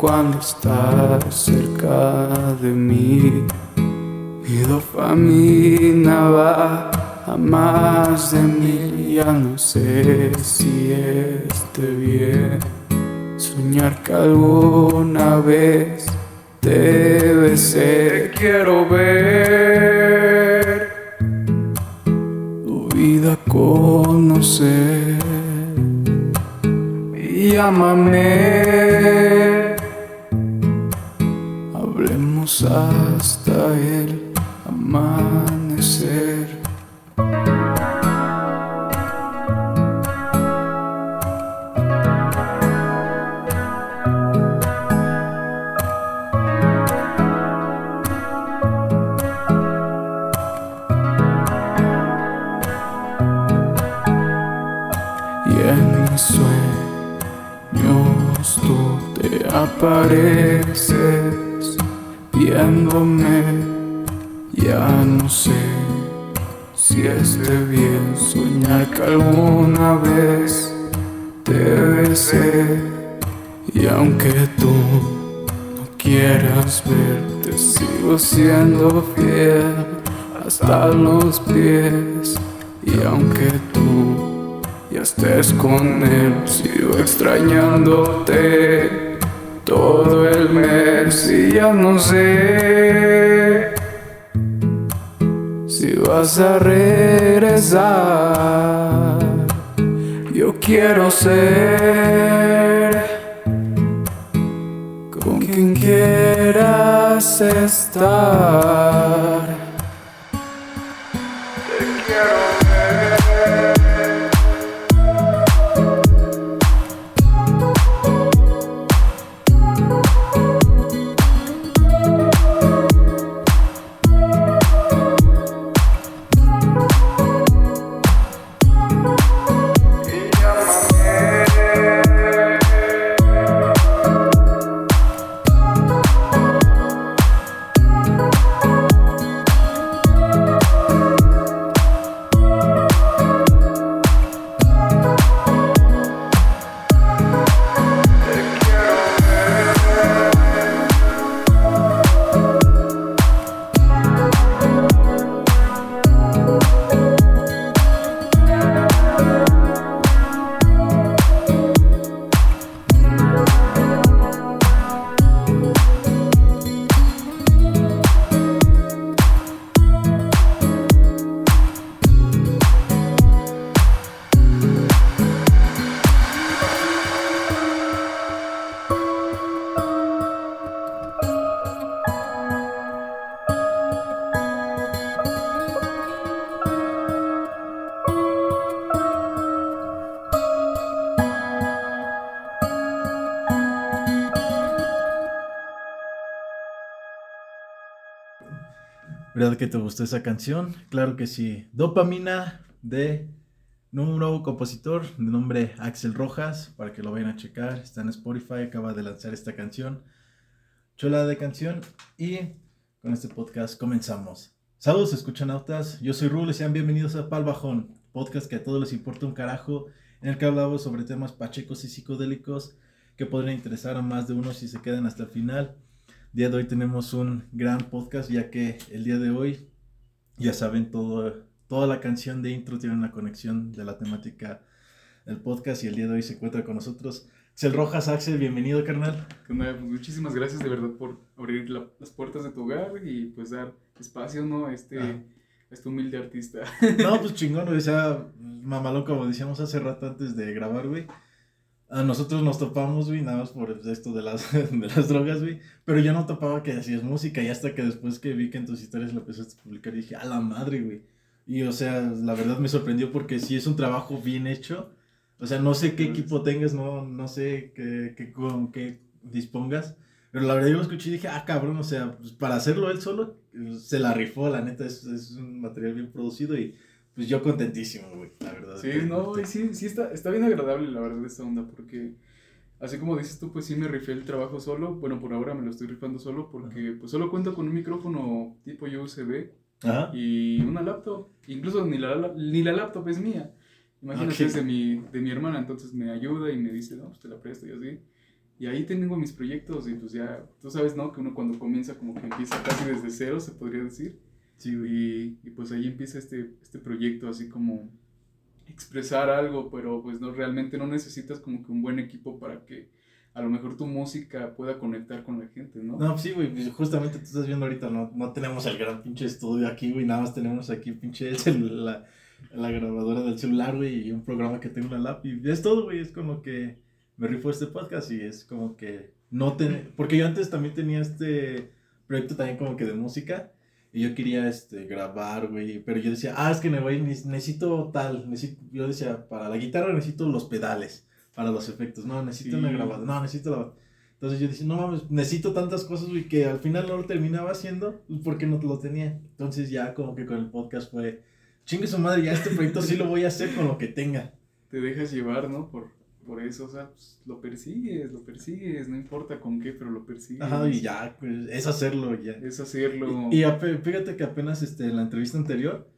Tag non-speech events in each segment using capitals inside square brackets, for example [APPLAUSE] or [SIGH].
Cuando estás cerca de mí mi dopamina va a más de mil, ya no sé si esté bien. Soñar que alguna vez te besé, quiero ver tu vida conocer. Llámame, hasta el amanecer. Y en mis sueños tú te apareces viéndome. Ya no sé si esté bien soñar que alguna vez te besé. Y aunque tú no quieras ver, te sigo siendo fiel hasta los pies. Y aunque tú ya estés con él, sigo extrañándote todo el mes y ya no sé si vas a regresar. Yo quiero ser con quien quieras estar. ¿Verdad que te gustó esa canción? Claro que sí. Dopamina de un nuevo compositor de nombre Axel Rojas, para que lo vayan a checar. Está en Spotify, acaba de lanzar esta canción. Chola de canción. Y con este podcast comenzamos. Saludos, escuchanautas. Yo soy Rule sean bienvenidos a Pal Bajón, podcast que a todos les importa un carajo, en el que hablamos sobre temas pachecos y psicodélicos que podrían interesar a más de uno si se quedan hasta el final. Día de hoy tenemos un gran podcast, ya que el día de hoy, ya saben, todo, toda la canción de intro tiene una conexión de la temática del podcast y el día de hoy se encuentra con nosotros Axel Rojas. Axel, bienvenido, carnal. Pues muchísimas gracias de verdad por abrir la- las puertas de tu hogar y pues dar espacio, ¿no? A este, Ah. este humilde artista. No, pues chingón, güey, o sea, mamalón, como decíamos hace rato antes de grabar, güey. A nosotros nos topamos, güey, nada más por esto de las, [LAUGHS] de las drogas, güey. Pero yo no topaba que hacías música y hasta que después que vi que en tus historias lo empezaste a publicar, dije, a la madre, güey. Y o sea, la verdad me sorprendió porque sí es un trabajo bien hecho. O sea, no sé qué equipo tengas, no, no sé qué, qué, con qué dispongas. Pero la verdad yo lo escuché y dije, ah, cabrón, o sea, pues, para hacerlo él solo, se la rifó, la neta, es, es un material bien producido y pues yo contentísimo, güey, la verdad. Sí, no, y sí, sí está, está bien agradable, la verdad, esta onda, porque así como dices tú, pues sí me rifé el trabajo solo. Bueno, por ahora me lo estoy rifando solo porque pues solo cuento con un micrófono tipo USB Ajá. y una laptop. Incluso ni la, ni la laptop es mía. Imagínate, Ok. es de mi, de mi hermana, entonces me ayuda y me dice, no, pues te la presto y así. Y ahí tengo mis proyectos y pues ya, tú sabes, ¿no? Que uno cuando comienza como que empieza casi desde cero, se podría decir. Sí. Y, y pues ahí empieza este, este proyecto así como expresar algo, pero pues no, realmente no necesitas como que un buen equipo para que a lo mejor tu música pueda conectar con la gente, ¿no? No, sí, güey, pues justamente tú estás viendo ahorita, no, no tenemos el gran pinche estudio aquí, güey, nada más tenemos aquí pinche [LAUGHS] la, la grabadora del celular, güey, y un programa que tengo en la lap, y es todo, güey, es como que me rifo este podcast y es como que no tener, porque yo antes también tenía este proyecto también como que de música, y yo quería, este, grabar, güey, pero yo decía, ah, es que me voy, necesito tal, necesito, yo decía, para la guitarra necesito los pedales, para los efectos, no, necesito Sí. una grabadora, no, necesito la... Entonces yo decía, no mames, necesito tantas cosas, güey, que al final no lo terminaba haciendo pues, porque no lo tenía. Entonces ya como que con el podcast fue, chingue su madre, ya este proyecto sí lo voy a hacer con lo que tenga. Te dejas llevar, ¿no? Por, por eso, o sea, pues, lo persigues, lo persigues, no importa con qué, pero lo persigues. Ajá, y ya, pues, es hacerlo ya. Es hacerlo. Y, y fíjate que apenas este, en la entrevista anterior,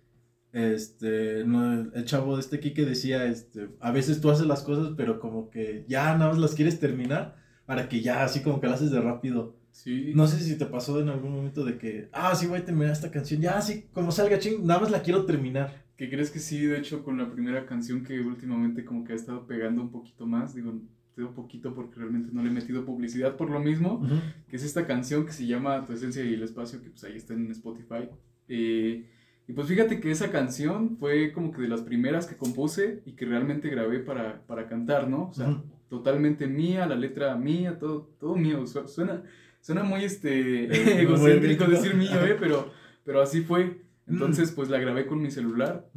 este, no, el chavo de este Kike decía, este, a veces tú haces las cosas, pero como que ya nada más las quieres terminar para que ya así como que las haces de rápido. sí. No sé si te pasó en algún momento de que, ah, sí voy a terminar esta canción, ya así como salga ching, nada más la quiero terminar. ¿Qué crees que sí? De hecho, con la primera canción que últimamente como que ha estado pegando un poquito más, digo, digo poquito porque realmente no le he metido publicidad por lo mismo, que es esta canción que se llama Tu esencia y el espacio, que pues ahí está en Spotify. Eh, y pues fíjate que esa canción fue como que de las primeras que compuse y que realmente grabé para, para cantar, ¿no? O sea, Ujú. totalmente mía, la letra mía, todo, todo mío. Su- Suena, suena muy este, [LAUGHS] egocéntrico. decir mío, ¿eh? Pero, pero así fue. Entonces, pues la grabé con mi celular.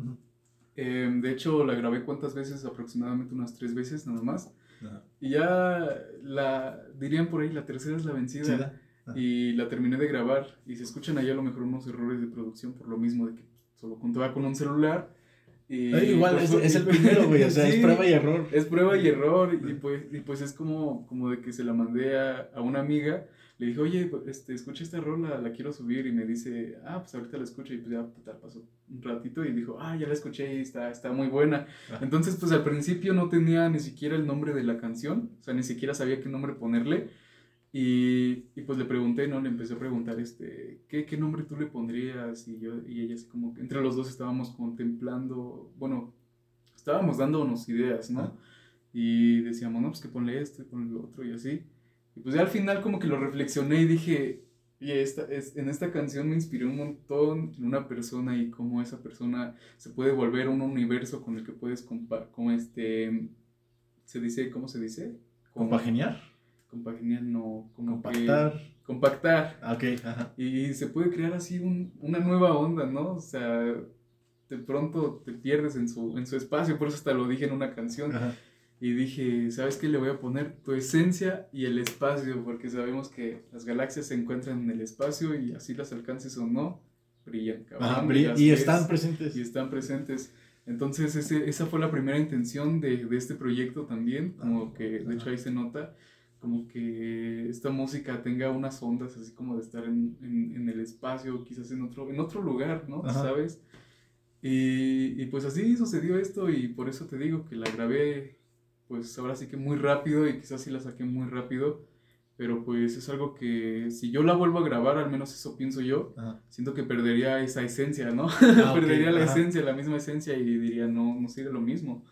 Eh, de hecho, la grabé cuántas veces, aproximadamente unas tres veces nada más. Y ya la, dirían por ahí, la tercera es la vencida. Sí. Ajá. Y la terminé de grabar. Y se escuchan ahí a lo mejor unos errores de producción por lo mismo de que solo contaba con un celular. Y Eh, igual, pues, es, es el [LAUGHS] primero, güey, o sea, es prueba y error. Es prueba y error. Y pues, y pues es como, como de que se la mandé a, a una amiga. Le dije, oye, pues, este, escucha esta rola, la quiero subir. Y me dice, ah, pues ahorita la escucho. Y pues ya pasó un ratito y dijo, ah, ya la escuché y está, está muy buena. Ajá. Entonces, pues al principio no tenía ni siquiera el nombre de la canción, o sea, ni siquiera sabía qué nombre ponerle. Y, y pues le pregunté, ¿no? Le empecé a preguntar, este, ¿qué, qué nombre tú le pondrías? Y yo, y ella así como que entre los dos estábamos contemplando, bueno, estábamos dándonos ideas, ¿no? Ah. Y decíamos, no, pues que ponle esto y ponle lo otro y así. Y pues ya al final como que lo reflexioné y dije, y esta, es, en esta canción me inspiré un montón en una persona y cómo esa persona se puede volver un universo con el que puedes compa como este, se dice, ¿cómo se dice? Con- Compaginiar, Compaginar, no, como que- compactar. compactar. Ah, Ok, ajá. Y se puede crear así un- una nueva onda, ¿no? O sea, de pronto te pierdes en su, en su espacio, por eso hasta lo dije en una canción. ajá. Y dije, ¿sabes qué? Le voy a poner tu esencia y el espacio, porque sabemos que las galaxias se encuentran en el espacio y así las alcances o no, brillan, cabrón. Ajá, y ves están presentes. y están presentes. Entonces, ese, esa fue la primera intención de, de este proyecto también, como que, de hecho, ahí se nota, como que esta música tenga unas ondas así como de estar en, en, en el espacio, quizás en otro, en otro lugar, ¿no? Ajá. ¿Sabes? Y, y pues así sucedió esto y por eso te digo que la grabé, pues ahora sí que muy rápido y quizás sí la saqué muy rápido, pero pues es algo que si yo la vuelvo a grabar, al menos eso pienso yo, Ajá. siento que perdería esa esencia, ¿no? Ah, [LAUGHS] perdería la ajá. esencia, la misma esencia y diría, no, no sería lo mismo.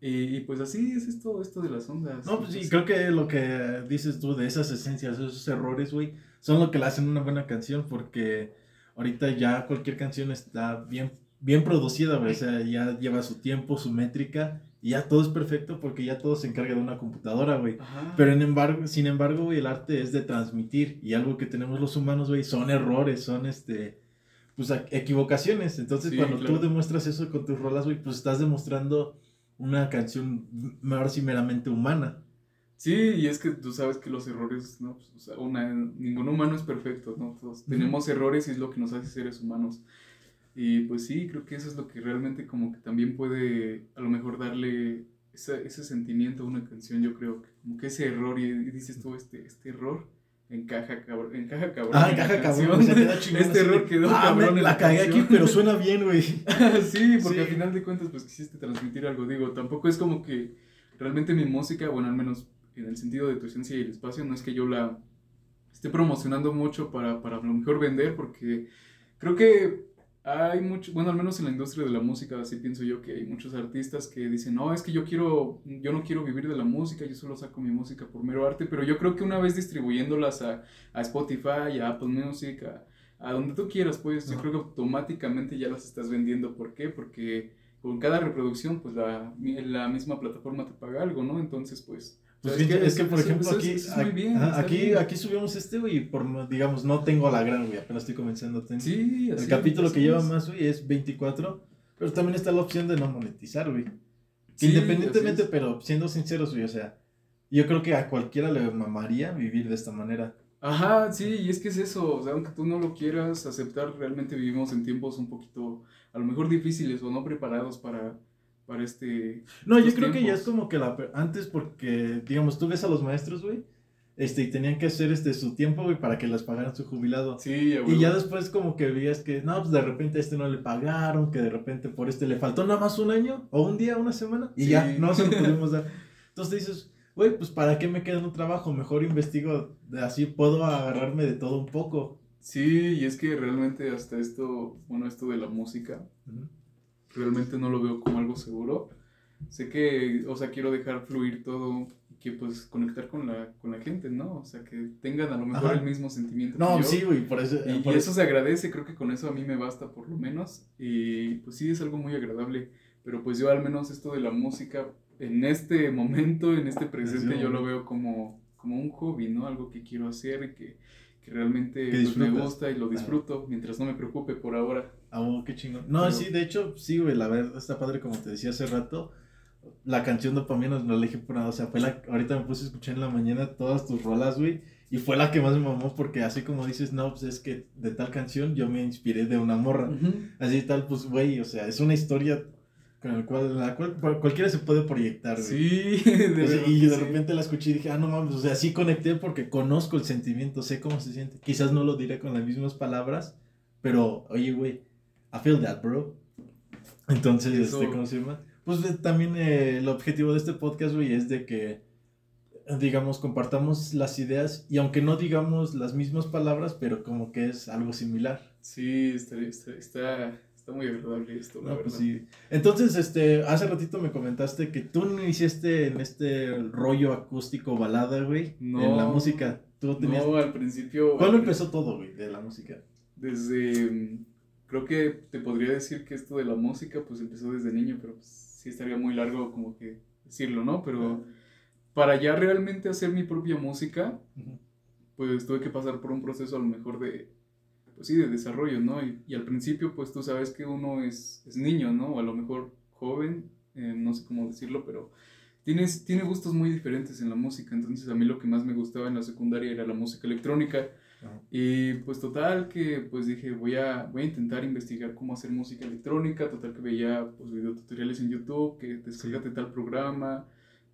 Y, y pues así es esto, esto de las ondas. No, pues sí, creo que lo que dices tú de esas esencias, esos errores, güey, son lo que le hacen una buena canción porque ahorita ya cualquier canción está bien, bien producida, güey, o sea, ya lleva su tiempo, su métrica Y ya todo es perfecto porque ya todo se encarga de una computadora, güey. Pero en embargo, sin embargo, güey, el arte es de transmitir. Y algo que tenemos los humanos, güey, son errores, son este pues equivocaciones. Entonces, cuando tú demuestras eso con tus rolas, güey, pues estás demostrando una canción, ahora sí, meramente humana. Sí, y es que tú sabes que los errores, ¿no? Pues, o sea, una, ningún humano es perfecto, ¿no? Todos tenemos errores y es lo que nos hace seres humanos. Y pues sí, creo que eso es lo que realmente como que también puede a lo mejor darle ese, ese sentimiento a una canción, yo creo, que como que ese error, y, dices tú, este, este error encaja cabrón, encaja cabrón. Ah, encaja cabrón, se queda chingón. Este error quedó ah, cabrón. la cagué aquí, pero suena bien, güey. [LAUGHS] sí, porque al final de cuentas, pues quisiste transmitir algo, digo, tampoco es como que realmente mi música, bueno, al menos en el sentido de tu esencia y el espacio, no es que yo la esté promocionando mucho para, para a lo mejor vender, porque creo que hay mucho, bueno, al menos en la industria de la música, así pienso yo que hay muchos artistas que dicen, no, es que yo quiero, yo no quiero vivir de la música, yo solo saco mi música por mero arte, pero yo creo que una vez distribuyéndolas a, a Spotify, a Apple Music, a, a, donde tú quieras, pues yo creo que automáticamente ya las estás vendiendo. ¿Por qué? Porque con cada reproducción, pues la, la misma plataforma te paga algo, ¿no? Entonces, pues pues es, que, por ejemplo, aquí, aquí, aquí, subimos este, güey, por, digamos, no tengo la gran, güey, apenas estoy comenzando. Sí, El capítulo que lleva más, güey, es 24, pero también está la opción de no monetizar, güey. Independientemente, pero siendo sinceros, güey, o sea, yo creo que a cualquiera le mamaría vivir de esta manera. Ajá, sí, y es que es eso, o sea, aunque tú no lo quieras aceptar, realmente vivimos en tiempos un poquito, a lo mejor difíciles o no preparados para para este... No, yo creo que ya es como que la... Antes porque, digamos, tú ves a los maestros, güey, este, y tenían que hacer este su tiempo, güey, para que les pagaran su jubilado. Sí, güey. Y ya después como que veías que, no, pues de repente a este no le pagaron, que de repente por este le faltó nada más un año, o un día, una semana, y ya, no se lo [LAUGHS] pudimos dar. Entonces dices, güey, pues para qué me queda un trabajo, mejor investigo, así puedo agarrarme de todo un poco. Sí, y es que realmente hasta esto, bueno, esto de la música, realmente no lo veo como algo seguro. Sé que, o sea, quiero dejar fluir todo y que pues conectar con la, con la gente, ¿no? O sea, que tengan a lo mejor el mismo sentimiento. No, que yo. sí, güey, por eso. Y, por eso, se agradece, creo que con eso a mí me basta por lo menos. Y pues sí, es algo muy agradable. Pero pues yo al menos esto de la música, en este momento, en este presente, yo lo veo como, como un hobby, ¿no? Algo que quiero hacer y que, que realmente pues, me gusta y lo disfruto mientras no me preocupe por ahora. Ah, oh, qué chingón. No, sí, de hecho, sí, güey, la verdad está padre, como te decía hace rato. La canción de Dopamina no la elegí por nada, o sea, fue la, ahorita me puse a escuchar en la mañana todas tus rolas, güey, y fue la que más me mamó porque así como dices, no, pues es que de tal canción yo me inspiré de una morra, así tal, pues, güey, o sea, es una historia con la cual, la cual cualquiera se puede proyectar, güey. Sí, [LAUGHS] de Y de repente la escuché y dije, ah, no mames, o sea, sí conecté porque conozco el sentimiento, sé cómo se siente. Quizás no lo diré con las mismas palabras, pero, oye, güey, I feel that, bro. Entonces, este, ¿cómo se llama? Pues eh, también eh, el objetivo de este podcast, güey, es de que, digamos, compartamos las ideas y aunque no digamos las mismas palabras, pero como que es algo similar. Sí, está, está, está, muy agradable esto, la pues sí. Entonces, este, hace ratito me comentaste que tú no hiciste en este rollo acústico balada, güey, no, en la música. Tú tenías... No, al principio... ¿Cuándo empezó todo, güey, de la música? Desde creo que te podría decir que esto de la música pues empezó desde niño, pero pues, sí estaría muy largo como que decirlo, ¿no? Pero para ya realmente hacer mi propia música, pues tuve que pasar por un proceso a lo mejor de, pues sí, de desarrollo, ¿no? Y, al principio pues tú sabes que uno es, es niño, ¿no? O a lo mejor joven, eh, no sé cómo decirlo, pero tienes, tiene gustos muy diferentes en la música, entonces a mí lo que más me gustaba en la secundaria era la música electrónica y pues total que pues dije voy a, voy a intentar investigar cómo hacer música electrónica, total que veía pues videotutoriales en YouTube, que descargate tal programa,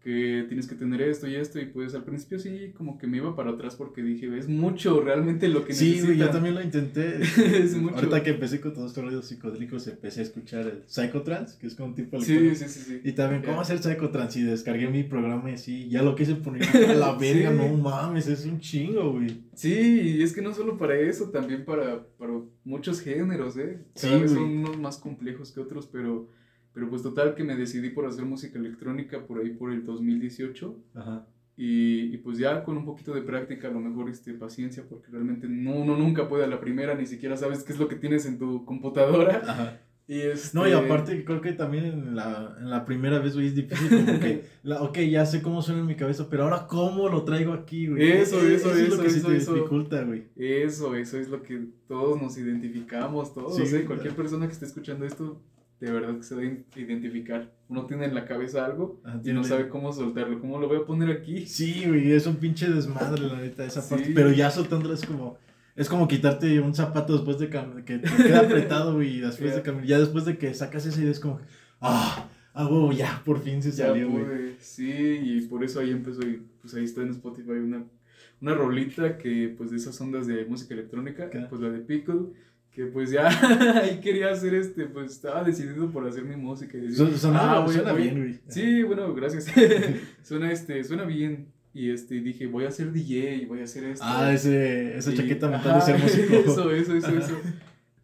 que tienes que tener esto y esto, y pues al principio sí, como que me iba para atrás porque dije, es mucho realmente lo que sí, Sí, yo también lo intenté. [LAUGHS] es mucho. Ahorita que empecé con todos estos ruidos psicodélicos, empecé a escuchar el Psychotrance, que es como un tipo de... Sí, sí, sí, sí. Y también, ¿cómo hacer Psychotrance? Y descargué mi programa y así, ya lo quise poner a la [LAUGHS] verga, no mames, es un chingo, güey. Sí, y es que no solo para eso, también para, para muchos géneros, ¿eh? Cada sí, son unos más complejos que otros, pero pero pues total que me decidí por hacer música electrónica por ahí por el 2018. Ajá. Y, y, pues ya con un poquito de práctica, a lo mejor este, paciencia, porque realmente no, uno nunca puede a la primera, ni siquiera sabes qué es lo que tienes en tu computadora. Ajá. [LAUGHS] Y este... No, y aparte creo que también en la, en la primera vez, güey, es difícil como que, [LAUGHS] la, ok, ya sé cómo suena en mi cabeza, pero ahora cómo lo traigo aquí, güey. Eso, eso, es eso, lo que eso, te eso. dificulta, güey. Eso, eso es lo que todos nos identificamos, todos. Sí, ¿eh? claro. Cualquier persona que esté escuchando esto, de verdad que se debe identificar. Uno tiene en la cabeza algo Ajá, y no sabe cómo soltarlo. ¿Cómo lo voy a poner aquí? Sí, güey, es un pinche desmadre, la neta, esa Sí. parte. Pero ya soltándolo es como, es como quitarte un zapato después de que te queda apretado, güey, y después de [LAUGHS] caminar. Ya después de que sacas esa idea es como, ah, ah, huevo, ya, por fin se Ya salió, güey. Sí, y por eso ahí empezó y pues ahí está en Spotify una, una rolita que pues de esas ondas de música electrónica, Acá. pues la de Pickle, que pues ya [LAUGHS] ahí quería hacer este, pues estaba decidido por hacer mi música. Y decir, Su- sonaba- "Ah, voy- suena voy- bien, güey. Sí, bueno, gracias. [LAUGHS] [LAUGHS] suena este, suena bien. Y este, dije, voy a ser DJ voy a hacer esto. Ah, ese, esa Y- chaqueta mental de ser músico. Eso, eso, eso, eso.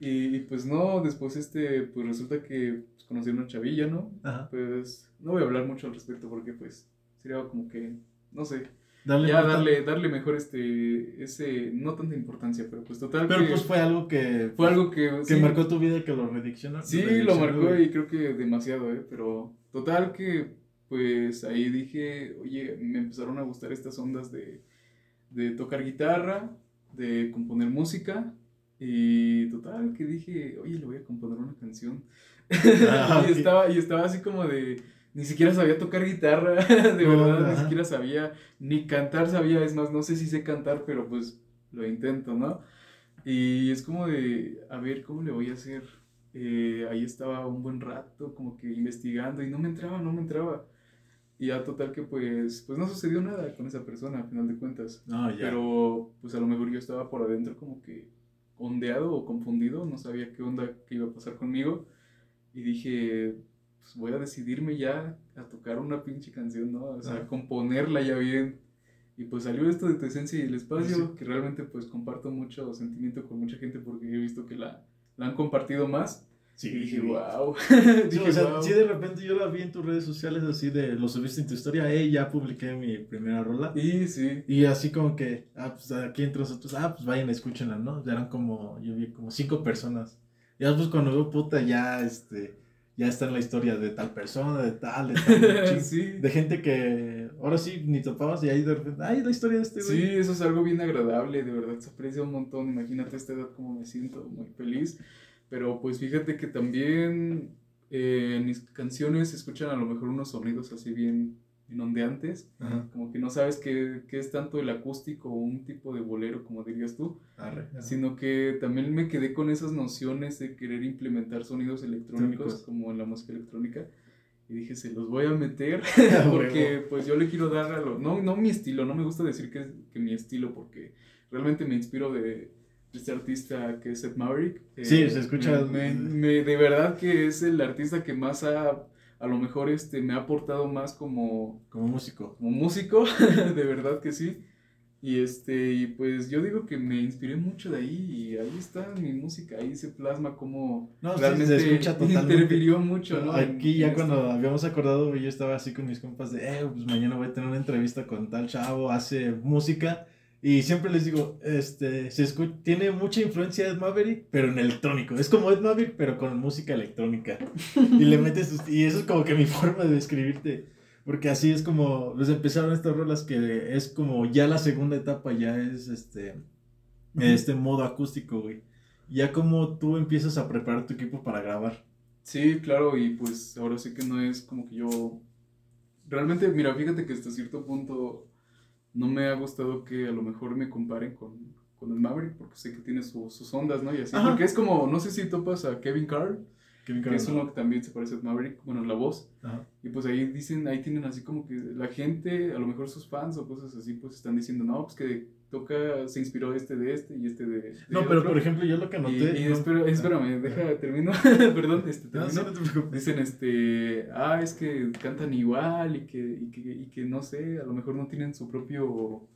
Y, y, pues no, después este, pues resulta que pues, conocí a una chavilla, ¿no? Ajá. Pues no voy a hablar mucho al respecto porque pues sería como que, no sé, Ya darle, darle mejor este, ese, no tanta importancia, pero pues total Pero que pues fue algo que, fue algo que... que sí, marcó tu vida y que lo rediccionó. Sí, lo marcó y creo que demasiado, ¿eh? Pero total que, pues ahí dije, oye, me empezaron a gustar estas ondas de, de tocar guitarra, de componer música. Y total que dije, oye, le voy a componer una canción. [LAUGHS] Ah, y, ok. estaba, y estaba así como de, ni siquiera sabía tocar guitarra, [LAUGHS] de No, verdad, ni ajá. siquiera sabía, ni cantar sabía, es más, no sé si sé cantar, pero pues lo intento, ¿no? Y es como de, a ver, ¿cómo le voy a hacer? Eh, ahí estaba un buen rato como que investigando y no me entraba, no me entraba. Y ya total que pues, pues no sucedió nada con esa persona, a final de cuentas. No, ya. Pero pues a lo mejor yo estaba por adentro como que ondeado o confundido, no sabía qué onda que iba a pasar conmigo. Y dije, pues voy a decidirme ya a tocar una pinche canción, ¿no? O sea, Ajá. componerla ya bien. Y pues salió esto de tu esencia y el espacio, Sí. que realmente pues comparto mucho sentimiento con mucha gente porque he visto que la, la han compartido más. Sí, y dije, wow. Sí, dije, [LAUGHS] o sea, "Wow". sí, de repente yo la vi en tus redes sociales así de, lo subiste en tu historia, eh, ya publiqué mi primera rola. Y sí, Y así como que, ah, pues aquí entre nosotros, ah, pues vayan, escúchenla, ¿no? Ya eran como, yo vi como cinco personas. Y después cuando veo puta, ya, este, ya está en la historia de tal persona, de tal, de [LAUGHS] tal, sí. de gente que ahora sí ni topabas y ahí de repente, ay, la historia de este güey. Sí, eso es algo bien agradable, de verdad, se aprecia un montón. Imagínate a esta edad como me siento, muy feliz. Pero pues fíjate que también eh, en mis canciones se escuchan a lo mejor unos sonidos así bien, bien ondeantes. Ajá, Como que no sabes qué, qué es tanto el acústico o un tipo de bolero, como dirías tú. arre. Sino que también me quedé con esas nociones de querer implementar sonidos electrónicos como en la música electrónica. Y dije, se los voy a meter [LAUGHS] porque pues yo le quiero dar a lo... No, no mi estilo, no me gusta decir que, que mi estilo porque realmente me inspiro de, este artista que es Ed Maverick. Eh, Sí, se escucha- me- me- de verdad que es el artista que más ha... A lo mejor este, me ha aportado más como, Como músico. como músico, [LAUGHS] de verdad que sí. Y este, y pues yo digo que me inspiré mucho de ahí y ahí está mi música, ahí se plasma como No, sí, realmente se escucha [LAUGHS] totalmente. interfirió mucho, ¿no? En- Aquí ya en cuando esto. habíamos acordado, yo estaba así con mis compas de, eh, pues mañana voy a tener una entrevista con tal chavo, hace música. Y siempre les digo, este, se escu- tiene mucha influencia de Ed Maverick, pero en electrónico. Es como Ed Maverick, pero con música electrónica. y le metes, y eso es como que mi [LAUGHS] forma de describirte. Porque así es como, pues empezaron estas rolas que es como ya la segunda etapa, ya es este, este modo acústico, güey. Ya como tú empiezas a preparar tu equipo para grabar. Sí, claro, y pues ahora sí que no es como que yo... Realmente, mira, fíjate que hasta cierto punto no me ha gustado que a lo mejor me comparen con, con el Maverick, porque sé que tiene su- sus ondas, ¿no? Y así, Ajá. porque es como, no sé si topas a Kevin Carr, Kevin que es uno que también se parece a Maverick, bueno, la voz. Ajá. Y pues ahí dicen, ahí tienen así como que la gente, a lo mejor sus fans o cosas así, pues están diciendo, no, pues que toca, se inspiró este de este y este de... de No, pero otro". por ejemplo, yo lo que Y, noté. y no- espera- Ah. espérame, deja, termino, [LAUGHS] perdón, este, termino. no te preocupes. Dicen, este, ah, es que cantan igual y que, y que, y que no sé, a lo mejor no tienen su propio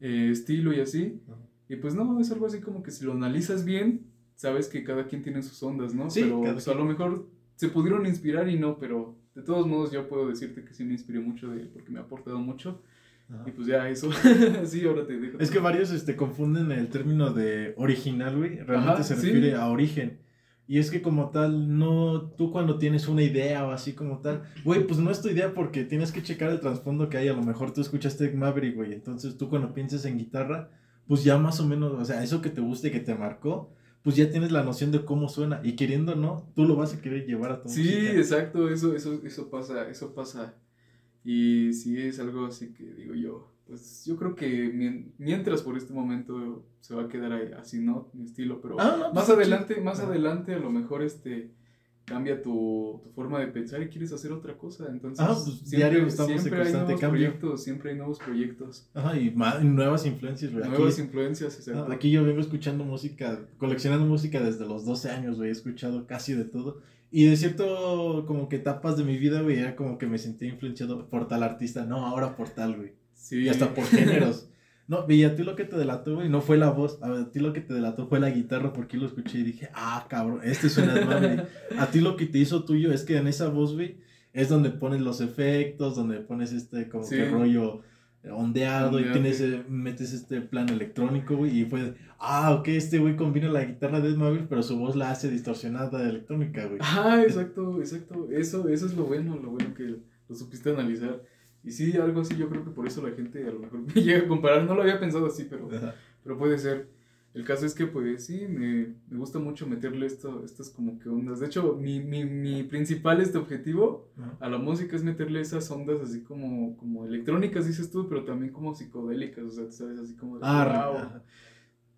eh, estilo y así. Ajá. Y pues no, es algo así como que si lo analizas bien, sabes que cada quien tiene sus ondas, ¿no? Sí, pero cada pues, a lo mejor se pudieron inspirar y no, pero de todos modos yo puedo decirte que sí me inspiré mucho de él porque me ha aportado mucho. Ajá. Y pues ya eso, [LAUGHS] sí, ahora te dejo. Es que varios este, confunden el término de original, güey. Realmente Ajá, se sí. refiere a origen. Y es que como tal, no, tú cuando tienes una idea o así como tal, güey, pues no es tu idea porque tienes que checar el trasfondo que hay. A lo mejor tú escuchaste Maverick, güey. Entonces tú cuando pienses en guitarra, pues ya más o menos, o sea, eso que te guste, que te marcó, pues ya tienes la noción de cómo suena. Y queriendo no, tú lo vas a querer llevar a tu Sí, exacto, eso, eso, eso pasa, eso pasa. Y sí es algo así que digo yo, pues yo creo que mientras por este momento se va a quedar ahí, así, ¿no? Mi estilo, pero ah, más pues, adelante, más adelante a lo mejor este cambia tu, tu, forma de pensar y quieres hacer otra cosa. Entonces, ah, pues, siempre, siempre hay nuevos proyectos, siempre hay nuevos proyectos. Ajá, y nuevas influencias, güey. Nuevas influencias, exacto. aquí yo vengo escuchando música, coleccionando música desde los 12 años, güey, he escuchado casi de todo. Y de cierto, como que etapas de mi vida, güey, era como que me sentía influenciado por tal artista, no, ahora por tal, güey. Sí. Y hasta por géneros. [LAUGHS] No, y a ti lo que te delató, güey, no fue la voz. A ti lo que te delató fue la guitarra, porque lo escuché y dije, ah, cabrón, este suena mal, A ti lo que te hizo tuyo es que en esa voz, güey, es donde pones los efectos, donde pones este, como que rollo ondeado y tienes, metes este plan electrónico, güey, y fue, ah, ok, este güey combina la guitarra de Ed pero su voz la hace distorsionada de electrónica, güey. Ah, exacto, exacto. Eso, eso es lo bueno, lo bueno que lo supiste analizar. Y sí, algo así, yo creo que por eso la gente a lo mejor me [LAUGHS] llega a comparar. No lo había pensado así, pero, pero puede ser. El caso es que, pues sí, me, me gusta mucho meterle esto, estas como que ondas. De hecho, mi, mi, mi principal este objetivo a la música es meterle esas ondas así como, como electrónicas, dices tú, pero también como psicodélicas, o sea, sabes, así como de, ah,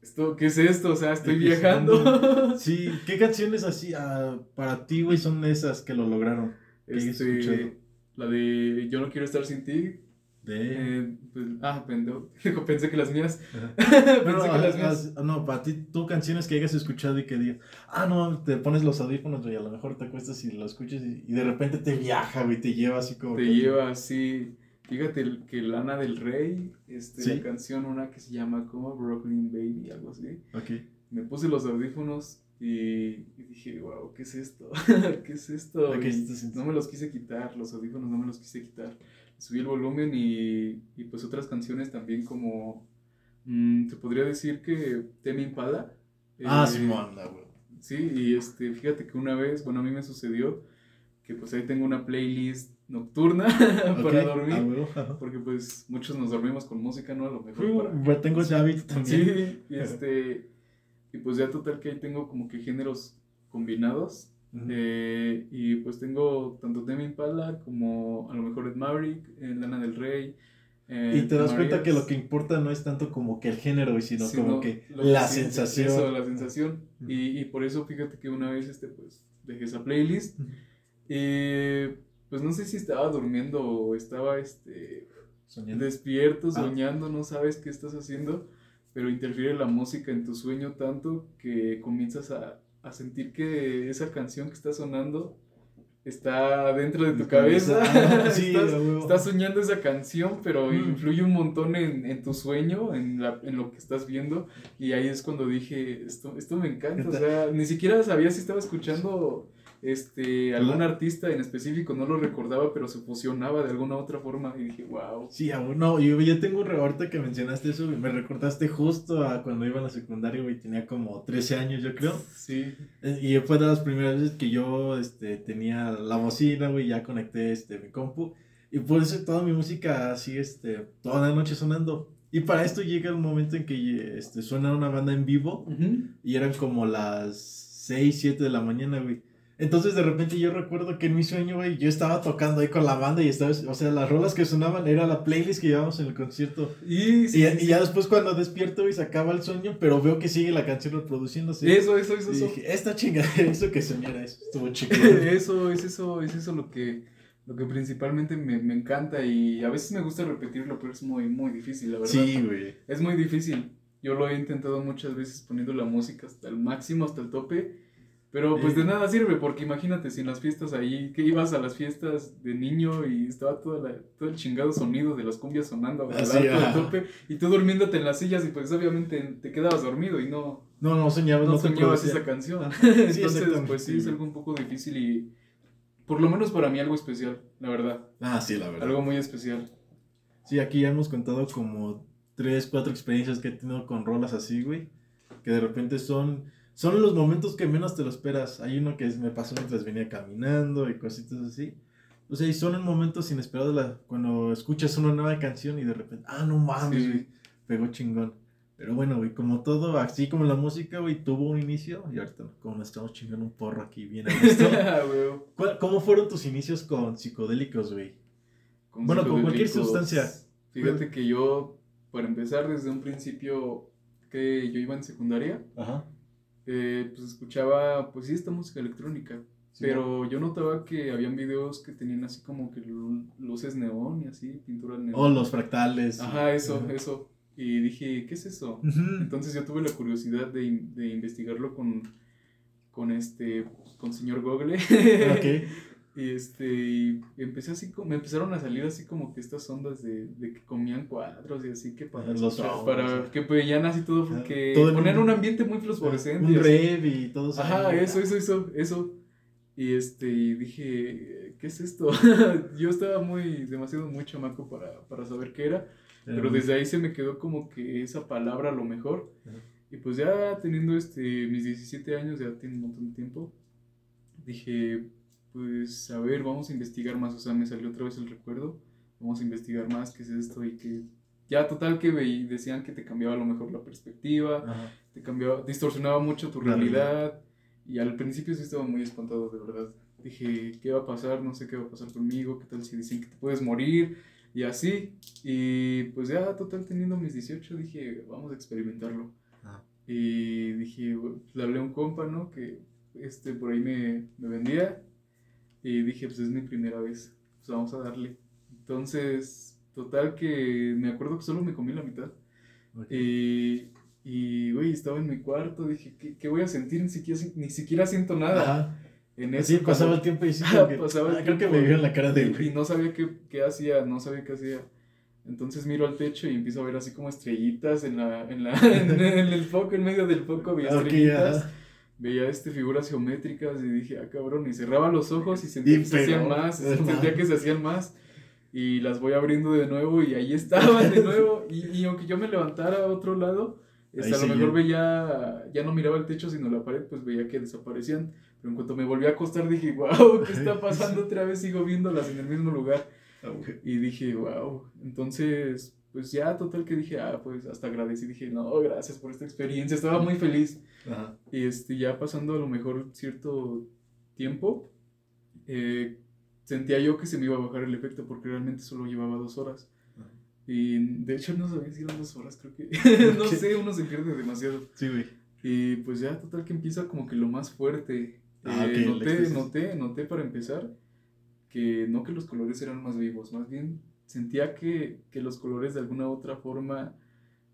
Esto, ¿Qué es esto? O sea, estoy [LAUGHS] viajando. [LAUGHS] Sí, ¿qué canciones así ah, para ti, güey, son esas que lo lograron? Este, la de Yo no quiero estar sin ti. De... Eh, pues, ah, pendejo. [LAUGHS] Pensé que las mías. [LAUGHS] Pensé que las mías. no, para ti, tú canciones que hayas escuchado y que digas, ah, no, te pones los audífonos, güey, a lo mejor te acuestas y lo escuchas y, de repente te viaja, güey, te lleva así como. Te lleva así. Fíjate que Lana del Rey, este, la canción, una que se llama como Brooklyn Baby, algo así. Ok. Me puse los audífonos y, dije, wow, ¿qué es esto? [LAUGHS] ¿Qué es esto? no me los quise quitar, los audífonos no me los quise quitar. Subí el volumen y, y pues otras canciones también como, mmm, te podría decir que Temi Impala. Ah, eh, sí, manda, güey. Sí, y este, fíjate que una vez, bueno, a mí me sucedió que pues ahí tengo una playlist nocturna [LAUGHS] para dormir. Ah, porque pues muchos nos dormimos con música, ¿no? A lo mejor. Para... Tengo ese [LAUGHS] hábito también. Sí, y este y pues ya total que ahí tengo como que géneros combinados. Eh, y pues tengo tanto Demi Impala como a lo mejor Ed Maverick, eh, Lana del Rey. Eh, y te das cuenta que lo que importa no es tanto como que el género, sino, como que la sensación. Eso, la sensación. y, y, por eso fíjate que una vez este, pues, dejé esa playlist. Y pues no sé si estaba durmiendo o estaba este, despierto, ah. soñando, no sabes qué estás haciendo pero interfiere la música en tu sueño tanto que comienzas a, a sentir que esa canción que está sonando está dentro de tu cabeza. Ah, [LAUGHS] [LAUGHS] estás, soñando esa canción, pero mm. influye un montón en, en tu sueño, en, la, en, lo que estás viendo. Y ahí es cuando dije, esto, esto me encanta. O sea, ni siquiera sabía si estaba escuchando este, algún artista en específico, no lo recordaba, pero se fusionaba de alguna otra forma y dije, wow. Sí, aún no, yo ya tengo ahorita que mencionaste eso, me recordaste justo a cuando iba a la secundaria, y tenía como 13 años, yo creo. Sí. Eh, y fue de las primeras veces que yo, este, tenía la bocina, güey, ya conecté, este, mi compu, y por eso toda mi música así, este, toda la noche sonando. Y para esto llega el momento en que este, suena una banda en vivo y eran como las 6, 7 de la mañana, güey. Entonces de repente yo recuerdo que en mi sueño, güey, yo estaba tocando ahí con la banda y estaba, o sea, las rolas que sonaban era la playlist que llevábamos en el concierto. Y, y, ya después cuando despierto y se acaba el sueño, pero veo que sigue la canción reproduciéndose. Eso, eso, eso. Y dije, esta chingada, [LAUGHS] eso que soñara, eso estuvo chido. [LAUGHS] eso, es eso, es eso lo que, lo que principalmente me, me, encanta y a veces me gusta repetirlo, pero es muy, muy difícil, la verdad. Sí, güey. Es muy difícil. Yo lo he intentado muchas veces poniendo la música hasta el máximo, hasta el tope pero pues de nada sirve, porque imagínate si en las fiestas ahí, que ibas a las fiestas de niño y estaba todo el chingado sonido de las cumbias sonando a la tope, y tú durmiéndote en las sillas y pues obviamente te quedabas dormido y no... No, no soñabas, no, soñabas esa canción. [LAUGHS] Entonces, pues sí, es algo un poco difícil y por lo menos para mí algo especial, la verdad. Ah, sí, la verdad. Algo muy especial. Sí, aquí ya hemos contado como tres, cuatro experiencias que he tenido con rolas así, güey, que de repente son son los momentos que menos te lo esperas. Hay uno que me pasó mientras venía caminando y cositas así. O sea, y son en momentos inesperados la, cuando escuchas una nueva canción y de repente, ah, no mames, güey, pegó chingón. Pero bueno, güey, como todo, así como la música, güey, tuvo un inicio y ahorita como nos estamos chingando un porro aquí bien a gusto. [LAUGHS] ¿Cómo fueron tus inicios con psicodélicos, güey? Bueno, con cualquier sustancia. Fíjate que yo, para empezar, desde un principio que yo iba en secundaria, Ajá. Eh, pues escuchaba, pues sí, esta música electrónica. pero yo notaba que habían videos que tenían así como que luces neón y así, pinturas neón. O los fractales. Ajá, eso, eso. Y dije, ¿qué es eso? Entonces yo tuve la curiosidad de, de investigarlo con, con este, con señor Google. Okay. Y este, y empecé así, me empezaron a salir así como que estas ondas de, de que comían cuadros y así que para, para que veían así todo, que ponían un ambiente muy fluorescente. Un rev y todo eso. Ajá, eso, eso, eso, eso. Y este, y dije, ¿qué es esto? [LAUGHS] Yo estaba muy, demasiado muy chamaco para, para saber qué era, pero desde ahí se me quedó como que esa palabra a lo mejor. Y pues ya teniendo este, mis 17 años, ya tiene un montón de tiempo, dije, pues a ver, vamos a investigar más, o sea, me salió otra vez el recuerdo, vamos a investigar más qué es esto y que ya total que veí, decían que te cambiaba a lo mejor la perspectiva, te cambiaba, distorsionaba mucho tu realidad y al principio sí estaba muy espantado, de verdad. Dije, ¿qué va a pasar? No sé qué va a pasar conmigo, qué tal si dicen que te puedes morir y así. Y pues ya total teniendo mis 18 dije, vamos a experimentarlo. Y dije, le hablé a un compa, ¿no? Que este, por ahí me, me vendía y dije, pues es mi primera vez, pues vamos a darle. Entonces, total que me acuerdo que solo me comí la mitad. Y, y, güey, estaba en mi cuarto, dije, ¿qué, qué voy a sentir? Ni siquiera, ni siquiera siento nada. En eso, sí, pasaba el tiempo y sí, [LAUGHS] que, pasaba el ah, creo que me vio en la cara de él. Y, no sabía qué, qué hacía, no sabía qué hacía. Entonces miro al techo y empiezo a ver así como estrellitas en, la, en, la, [LAUGHS] en, el foco, en medio del foco había estrellitas veía este, figuras geométricas y dije, ah, cabrón, y cerraba los ojos y sentía que se hacían más, sentía que se hacían más, y las voy abriendo de nuevo y ahí estaban de nuevo, y, y aunque yo me levantara a otro lado, este, a lo mejor veía, ya no miraba el techo sino la pared, pues veía que desaparecían, pero en cuanto me volví a acostar dije, wow, ¿qué está [LAUGHS] pasando otra vez? Sigo viéndolas en el mismo lugar. Ah, y dije, wow, entonces pues ya total que dije, ah, pues hasta agradecí, dije, no, gracias por esta experiencia, estaba muy feliz. Y este, ya pasando a lo mejor cierto tiempo, eh, sentía yo que se me iba a bajar el efecto porque realmente solo llevaba dos horas. Y de hecho no sabía si eran dos horas, creo que, [LAUGHS] no sé, uno se pierde demasiado. Sí, güey. Y pues ya total que empieza como que lo más fuerte. Ah, eh, noté, noté, noté para empezar que no que los colores eran más vivos, más bien sentía que, que los colores de alguna u otra forma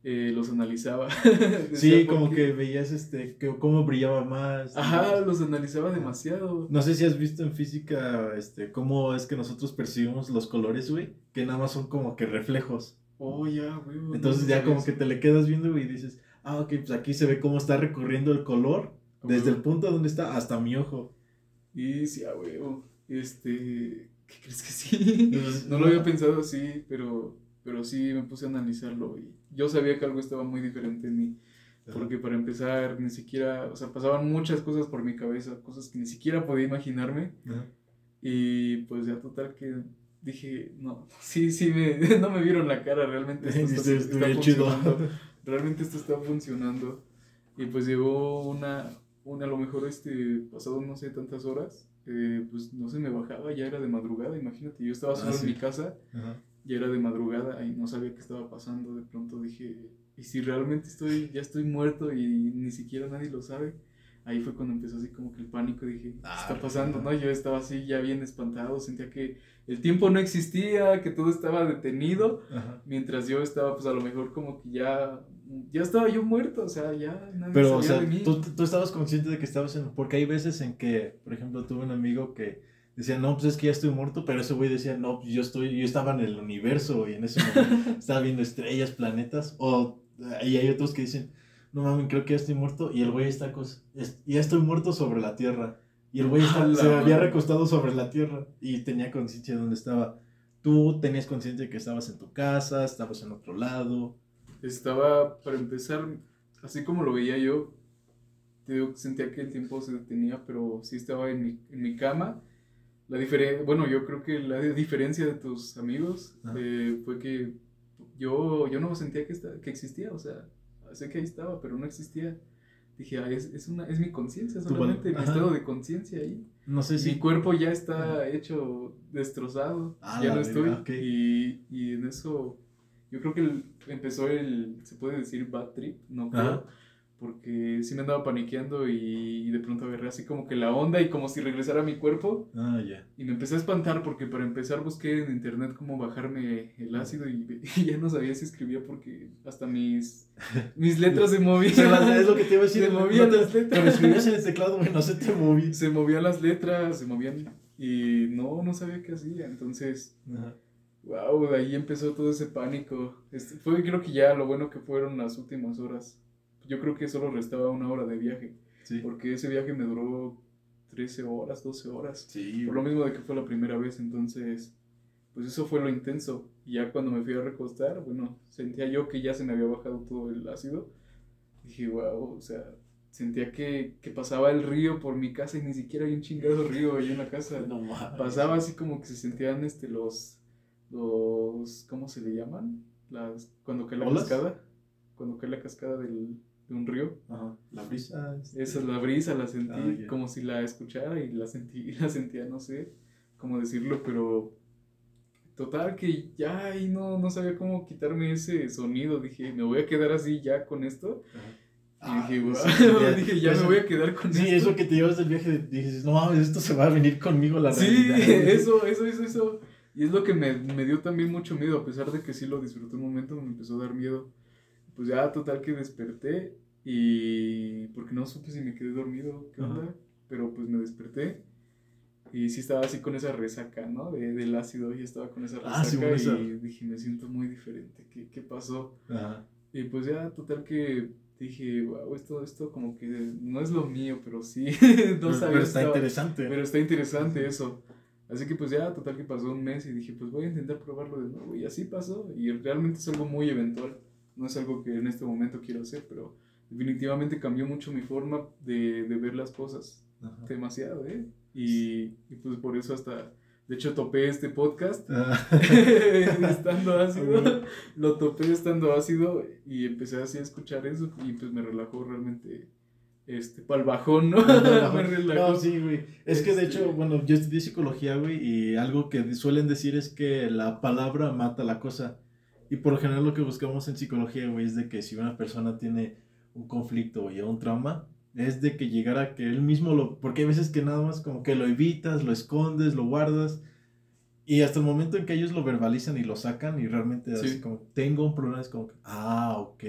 eh, los analizaba. [LAUGHS] sí, como que veías este, que cómo brillaba más. Ajá, los analizaba demasiado. No sé si has visto en física, este, cómo es que nosotros percibimos los colores, güey, que nada más son como que reflejos. Oh, ya, güey. Entonces ya como que te le quedas viendo, güey, y dices, ah, ok, pues aquí se ve cómo está recorriendo el color, desde el punto donde está hasta mi ojo. Y sí, ah, güey, este, ¿Qué crees que sí? no lo había pensado así, pero, pero sí me puse a analizarlo y yo sabía que algo estaba muy diferente en mí. Porque para empezar, ni siquiera, o sea, pasaban muchas cosas por mi cabeza, cosas que ni siquiera podía imaginarme. Y pues ya total que dije, no, sí, sí, me, [LAUGHS] no me vieron la cara, realmente esto [LAUGHS] está, funcionando. [LAUGHS] Realmente esto está funcionando. Y pues llegó una, una a lo mejor este, pasado no sé tantas horas, eh, pues no se me bajaba, ya era de madrugada, imagínate, yo estaba ah, solo en mi casa, ya era de madrugada y no sabía qué estaba pasando, de pronto dije, ¿y si realmente estoy, ya estoy muerto y ni siquiera nadie lo sabe? Ahí fue cuando empezó así como que el pánico, dije, ¿qué ah, está pasando? ¿no? Yo estaba así ya bien espantado, sentía que el tiempo no existía, que todo estaba detenido, mientras yo estaba pues a lo mejor como que ya ya estaba yo muerto, o sea, ya nadie Pero, o sea, de mí. Tú, tú, estabas consciente de que estabas en... Porque hay veces en que, por ejemplo, tuve un amigo que decía, no, pues es que ya estoy muerto, pero ese güey decía, no, pues yo estoy, yo estaba en el universo y en ese momento [LAUGHS] estaba viendo estrellas, planetas, o, y hay otros que dicen, no mames, creo que ya estoy muerto, y el güey está, ya estoy muerto sobre la Tierra, y el güey se había recostado sobre la Tierra, y tenía conciencia de dónde estaba. Tú tenías conciencia de que estabas en tu casa, estabas en otro lado, estaba, para empezar, así como lo veía yo, sentía que el tiempo se detenía, pero sí estaba en mi, en mi cama. La diferencia, bueno, yo creo que la [LAUGHS] diferencia de tus amigos eh, fue que yo, yo no sentía que, que existía, o sea, sé que ahí estaba, pero no existía. Dije, es, es, una, es mi conciencia, solamente mi estado de conciencia ahí. No sé si... Mi cuerpo ya está hecho destrozado, ah, ya no estoy. Y, y en eso, yo creo que empezó el, se puede decir, bad trip, no creo porque sí me andaba paniqueando y, de pronto agarré así como que la onda y como si regresara a mi cuerpo. Ah, ya. Y me empecé a espantar porque para empezar busqué en internet cómo bajarme el ácido y, [LAUGHS] ya no sabía si escribía porque hasta mis, [LAUGHS] mis letras se movían. es lo que te iba a decir. Se movían las letras. Pero escribías en el teclado, no se te movía. Se movían las letras, se movían y no, no sabía qué hacía. Entonces... Wow, de ahí empezó todo ese pánico. Este, fue creo que ya lo bueno que fueron las últimas horas yo creo que solo restaba una hora de viaje. Porque ese viaje me duró 13 horas, 12 horas. Sí. Por lo mismo de que fue la primera vez, entonces, pues eso fue lo intenso. Y ya cuando me fui a recostar, bueno, sentía yo que ya se me había bajado todo el ácido. Dije, wow, o sea, sentía que, que pasaba el río por mi casa y ni siquiera hay un chingado río ahí en la casa. [LAUGHS] No, Pasaba así como que se sentían este, los, los, ¿cómo se le llaman? Las, cuando cae la cascada. Cuando cae la cascada del, un río. Ajá. La brisa. Esa es la brisa, la sentí ah, como si la escuchara y la sentí, [LAUGHS] la sentía, no sé cómo decirlo, pero total que ya ahí no, no sabía cómo quitarme ese sonido. Dije, me voy a quedar así ya con esto. Y dije, ah, [LAUGHS] dije, ya me voy a quedar con esto. Sí, eso que te llevas del viaje, dices, no mames, esto se va a venir conmigo la realidad. Sí, [LAUGHS] eso, eso, eso, eso. Y es lo que me, me dio también mucho miedo, a pesar de que sí lo disfruté un momento, me empezó a dar miedo. Pues ya, total que desperté y porque no supe si me quedé dormido, qué onda, pero pues me desperté. Y sí estaba así con esa resaca, ¿no? De, del ácido, y estaba con esa ah, resaca y dije, me siento muy diferente, ¿qué, qué pasó? Y pues ya, total que dije, wow, esto, esto como que no es lo mío, pero sí, [LAUGHS] no pero, pero está interesante. Pero está interesante eso. Así que pues ya, total que pasó un mes y dije, pues voy a intentar probarlo de nuevo. Y así pasó. Y realmente es algo muy eventual. No es algo que en este momento quiero hacer, pero definitivamente cambió mucho mi forma de, de ver las cosas. Demasiado, ¿eh? Y, y, pues por eso hasta, de hecho topé este podcast ah. [LAUGHS] estando [LAUGHS] ácido, lo topé estando ácido y empecé así a escuchar eso y pues me relajó realmente este, para el bajón, ¿no? me relajó. [LAUGHS] No, sí, güey. Es que de hecho, este bueno, yo estudié psicología, güey, y algo que suelen decir es que la palabra mata la cosa. Y por lo general lo que buscamos en psicología, güey, es de que si una persona tiene un conflicto y un trauma, es de que llegara que él mismo lo... Porque hay veces que nada más como que lo evitas, lo escondes, lo guardas. Y hasta el momento en que ellos lo verbalizan y lo sacan y realmente así como, tengo un problema, es como, ah, ok.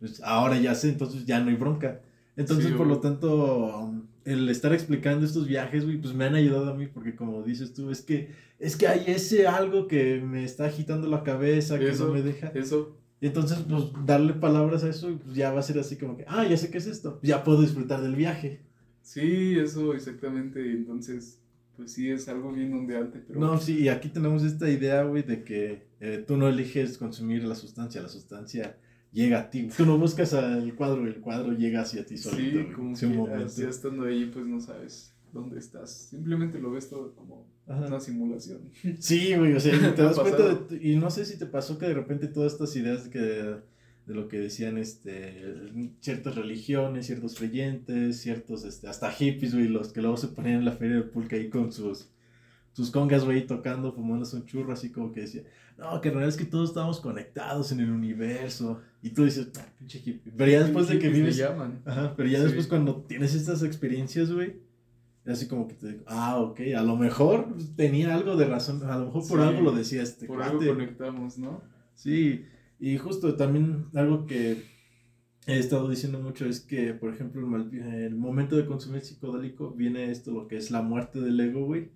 Pues ahora ya sé, entonces ya no hay bronca. Entonces, por lo tanto, el estar explicando estos viajes, güey, pues me han ayudado a mí, porque como dices tú, es que, es que hay ese algo que me está agitando la cabeza, que no me deja. Eso. Y entonces, pues, darle palabras a eso, pues ya va a ser así como que, ah, ya sé qué es esto, ya puedo disfrutar del viaje. Sí, eso exactamente, entonces, pues sí, es algo bien ondeante, pero... No, sí, y aquí tenemos esta idea, güey, de que eh, tú no eliges consumir la sustancia, la sustancia llega a ti. Tú no buscas al cuadro, el cuadro llega hacia ti solito. Sí, como que estando ahí, pues no sabes dónde estás. Simplemente lo ves todo como una simulación. Sí, güey, o sea, [LAUGHS] te das cuenta y no sé si te pasó que de repente todas estas ideas que de lo que decían este ciertas religiones, ciertos creyentes, ciertos este hasta hippies, güey, los que luego se ponían en la feria del pulque ahí con sus sus congas, güey, tocando, fumándose un churro, así como que decía, no, que en realidad es que todos estamos conectados en el universo. Y tú dices, ah, pinche hippie. Pero ya después de que vives. Ajá, pero ya después cuando tienes estas experiencias, güey, Así como que te digo, ah, ok, a lo mejor tenía algo de razón, a lo mejor por algo lo decía este Por algo conectamos, ¿no? Sí, y justo también algo que he estado diciendo mucho es que, por ejemplo, en el momento de consumir psicodélico viene esto, lo que es la muerte del ego, güey.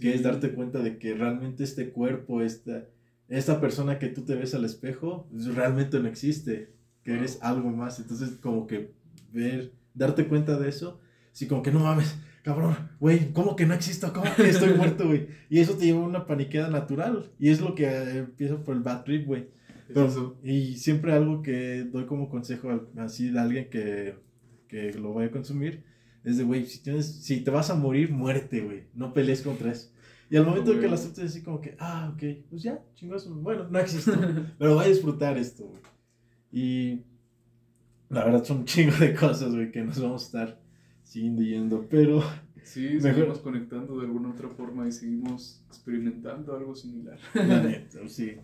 Que es darte cuenta de que realmente este cuerpo, esta, esta persona que tú te ves al espejo, pues, realmente no existe, que eres algo más. Entonces, como que ver, darte cuenta de eso, sí, como que no mames, cabrón, güey, ¿cómo que no existo? ¿Cómo que estoy [LAUGHS] muerto, güey? Y eso te lleva a una paniqueada natural. Y es lo que eh, empieza por el bad trip, güey. y siempre algo que doy como consejo así de alguien que que lo voy a consumir, es de, güey, si, tienes, si te vas a morir, muérete, güey. No pelees contra eso. Y al momento de que lo aceptes, así como que, ah, ok, pues ya, chingazo, bueno, no existe, [LAUGHS] pero voy a disfrutar esto, güey. Y la verdad son un chingo de cosas, güey, que nos vamos a estar siguiendo yendo, pero... Sí, Mejor- seguimos conectando de alguna otra forma y seguimos experimentando algo similar. La neta, sí.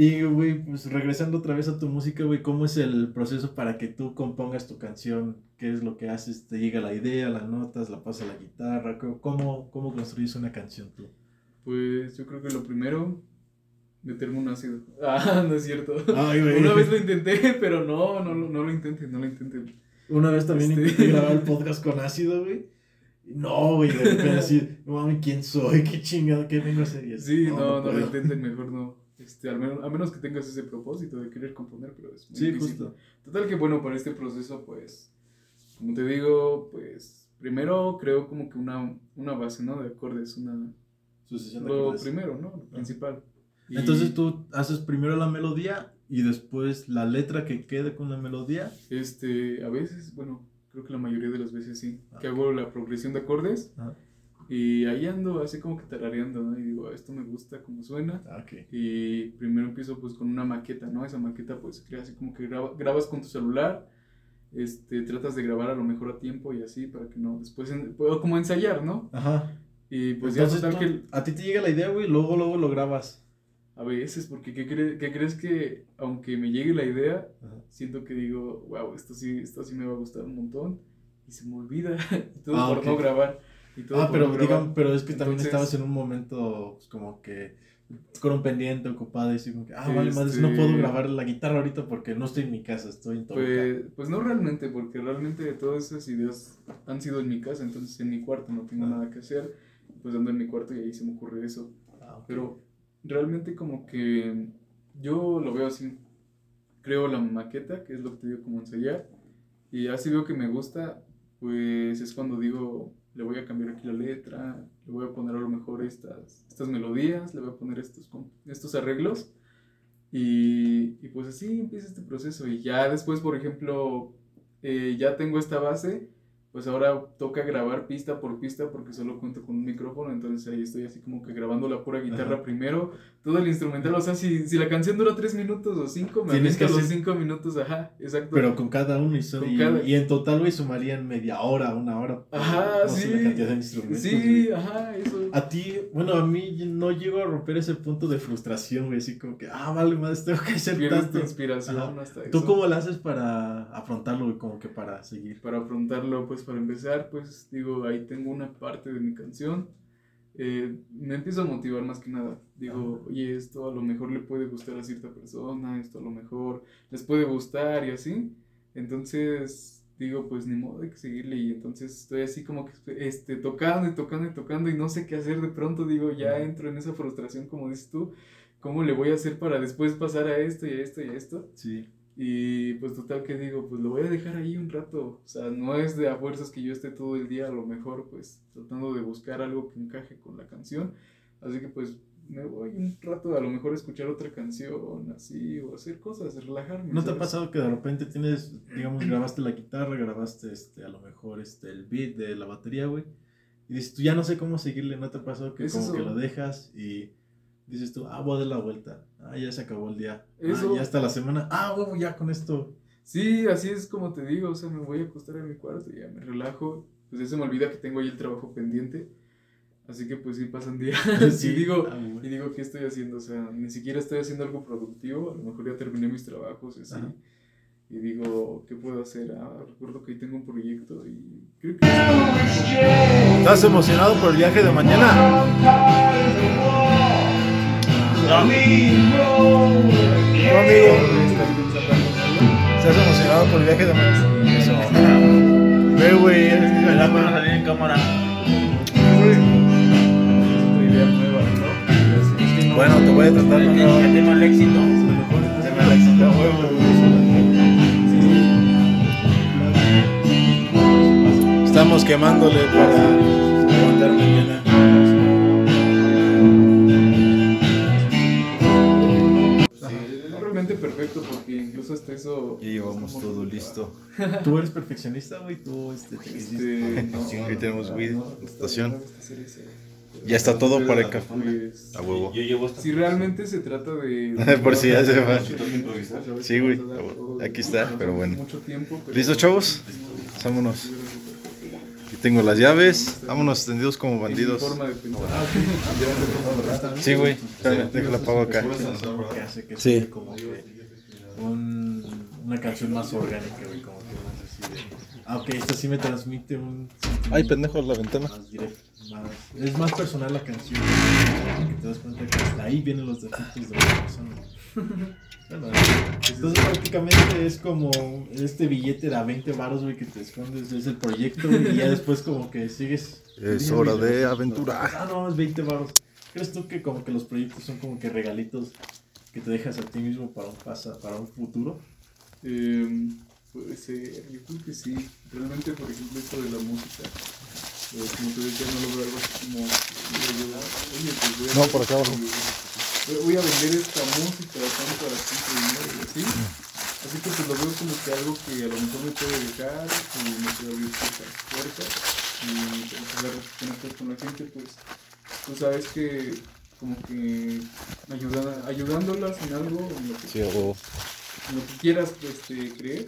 Y, güey, pues regresando otra vez a tu música, güey, ¿cómo es el proceso para que tú compongas tu canción? ¿Qué es lo que haces? ¿Te llega la idea, las notas, la pasa a la guitarra? ¿Cómo, cómo construyes una canción tú? Pues yo creo que lo primero, meterme un ácido. [LAUGHS] Ah, no es cierto. Ay, güey. Una vez lo intenté, [LAUGHS] pero no, no, lo- no lo intenten, no lo intenten. Una vez también Este- intenté grabar el [LAUGHS] podcast con ácido, güey. No, güey, de repente así, no mames, ¿quién soy? ¿Qué chingada? ¿Qué vengo a hacer? Sí, no, no, lo puedo. intenten, mejor no. Este, al menos, a menos que tengas ese propósito de querer componer, pero es muy Sí, difícil. justo. Total que bueno, para este proceso, pues, como te digo, pues, primero creo como que una, una base, ¿no? De acordes, una... Sucesión de Lo acordes. primero, ¿no? Lo principal. Y- Entonces tú haces primero la melodía y después la letra que quede con la melodía. Este, a veces, bueno, creo que la mayoría de las veces sí, Ah. que hago la progresión de acordes Ajá. Y ahí ando así como que tarareando, ¿no? Y digo, esto me gusta como suena. Ah, ok. Y primero empiezo pues con una maqueta, ¿no? Esa maqueta pues se crea así como que graba- grabas con tu celular, este, tratas de grabar a lo mejor a tiempo y así para que no, después, en- puedo como ensayar, ¿no? Ajá. Y pues ya total tú- que a ti te llega la idea, güey, luego, luego lo grabas. a veces, porque ¿qué, cre- qué crees que aunque me llegue la idea, Ajá. siento que digo, wow, esto sí, esto sí me va a gustar un montón y se me olvida [LAUGHS] todo Ah, por no grabar. Y todo Ah, pero digan, pero es que también estabas en un momento pues, como que con un pendiente ocupado y así como que, ah, vale, madre, no puedo grabar la guitarra ahorita porque no estoy en mi casa, estoy en Toluca. Pues, pues no realmente, porque realmente todas esas ideas han sido en mi casa, entonces en mi cuarto no tengo Ah. nada que hacer, pues ando en mi cuarto y ahí se me ocurre eso. Ah. Pero realmente como que yo lo veo así, creo la maqueta, que es lo que te digo como ensayar, y así veo que me gusta, pues es cuando digo, le voy a cambiar aquí la letra, le voy a poner a lo mejor estas, estas melodías, le voy a poner estos, estos arreglos, y, y pues así empieza este proceso, y ya después, por ejemplo, eh, ya tengo esta base, pues ahora toca grabar pista por pista porque solo cuento con un micrófono, entonces ahí estoy así como que grabando la pura guitarra Ajá. primero, todo el instrumental, o sea, si, si la canción dura tres minutos o cinco, me Tienes que los hacer- cinco minutos, ajá, exacto. Pero con cada uno y, son- Con y, cada- y en total, güey, sumarían media hora, una hora. Ajá, no sé, sí. la cantidad de instrumentos. sí, ajá, eso. A ti, bueno, a mí no llego a romper ese punto de frustración, güey, así como que, ah, vale, madre, tengo que hacer Pierdes tu tanto. inspiración Ajá. hasta eso. ¿Tú cómo lo haces para afrontarlo, güey, como que para seguir? para afrontarlo, pues para empezar, pues digo, ahí tengo una parte de mi canción. eh, me empiezo a motivar más que nada. Digo, oye, esto a lo mejor le puede gustar a cierta persona, esto a lo mejor les puede gustar y así. Entonces, digo, pues ni modo, hay que seguirle. Y entonces estoy así como que este, tocando y tocando y tocando y no sé qué hacer. De pronto digo, ya Ajá. entro en esa frustración, como dices tú. ¿Cómo le voy a hacer para después pasar a esto y a esto y a esto? Sí. Y pues total que digo, pues lo voy a dejar ahí un rato. O sea, no es de a fuerzas que yo esté todo el día, a lo mejor pues tratando de buscar algo que encaje con la canción. Así que pues me voy un rato a lo mejor a escuchar otra canción, así, o hacer cosas, relajarme. ¿No te ha pasado que de repente tienes, digamos, grabaste la guitarra, grabaste, este, a lo mejor, este, el beat de la batería, güey? Y dices, tú ya no sé cómo seguirle, ¿no te ha pasado que Es como eso. que lo dejas y dices tú, ah, voy a dar la vuelta, ah, ya se acabó el día, Eso. ah, ya hasta la semana, ah, huevo, ya con esto. Sí, así es como te digo, o sea, me voy a acostar en mi cuarto y ya me relajo. Pues ya se me olvida que tengo ahí el trabajo pendiente. Así que pues sí pasan días [LAUGHS] Sí. y digo, Ah. Y digo, ¿qué estoy haciendo? O sea, ni siquiera estoy haciendo algo productivo. A lo mejor ya terminé mis trabajos y así. Ajá. Y digo, ¿qué puedo hacer? Ah, recuerdo que ahí tengo un proyecto y creo que... ¿Estás emocionado por el viaje de mañana? No. No, amigo. ¿Estás emocionado por el viaje de mañana? Eso. Ve, güey, eres mi galán. salir en cámara. Bueno, te voy a tratar de no. tengo el éxito. Deme la éxito, huevo. Estamos quemándole para aguantar mañana. Perfecto porque incluso hasta eso. Ya llevamos todo listo. ¿Tú eres perfeccionista, güey? ¿Tú este, te Este, no, Aquí tenemos weed, no, estación. Ya está todo para el café. Pues, A huevo. Yo llevo esta. Si realmente se trata de. Por si ya se va. Sí, güey. Aquí está, pero bueno. ¿Listos, chavos? Vámonos. Aquí tengo las llaves. Vámonos tendidos como bandidos. Sí, güey. Déjala apago acá. Sí. Un- una canción más orgánica, güey, como que más así de... Ah, ok, esta sí me transmite un... Ay, pendejo, la ventana. más directo, más- Es más personal la canción, que te das cuenta que hasta ahí vienen los defectos de la persona. Bueno, entonces prácticamente es como este billete de a 20 varos, güey, que te escondes, es el proyecto, güey, y ya después como que sigues... Es hora de aventurar. Ah, no, es 20 varos. ¿Crees tú que como que los proyectos son como que regalitos que te dejas a ti mismo para un pasa, para un futuro? Eh, puede ser, yo creo que sí. Realmente, por ejemplo, esto de la música. eh, como te decía, no lo veo algo así como. Oye, pues voy a. No, por acá abajo. Voy- a vender esta música, tanto a tanto dinero, y así. Así que pues lo veo como que algo que a lo mejor me puede dejar, que me puede abrir ciertas puertas. Y pues, hablar con la gente, pues tú sabes que como que ayuda, ayudándolas en algo, en lo que Sí, o en lo que quieras este, creer,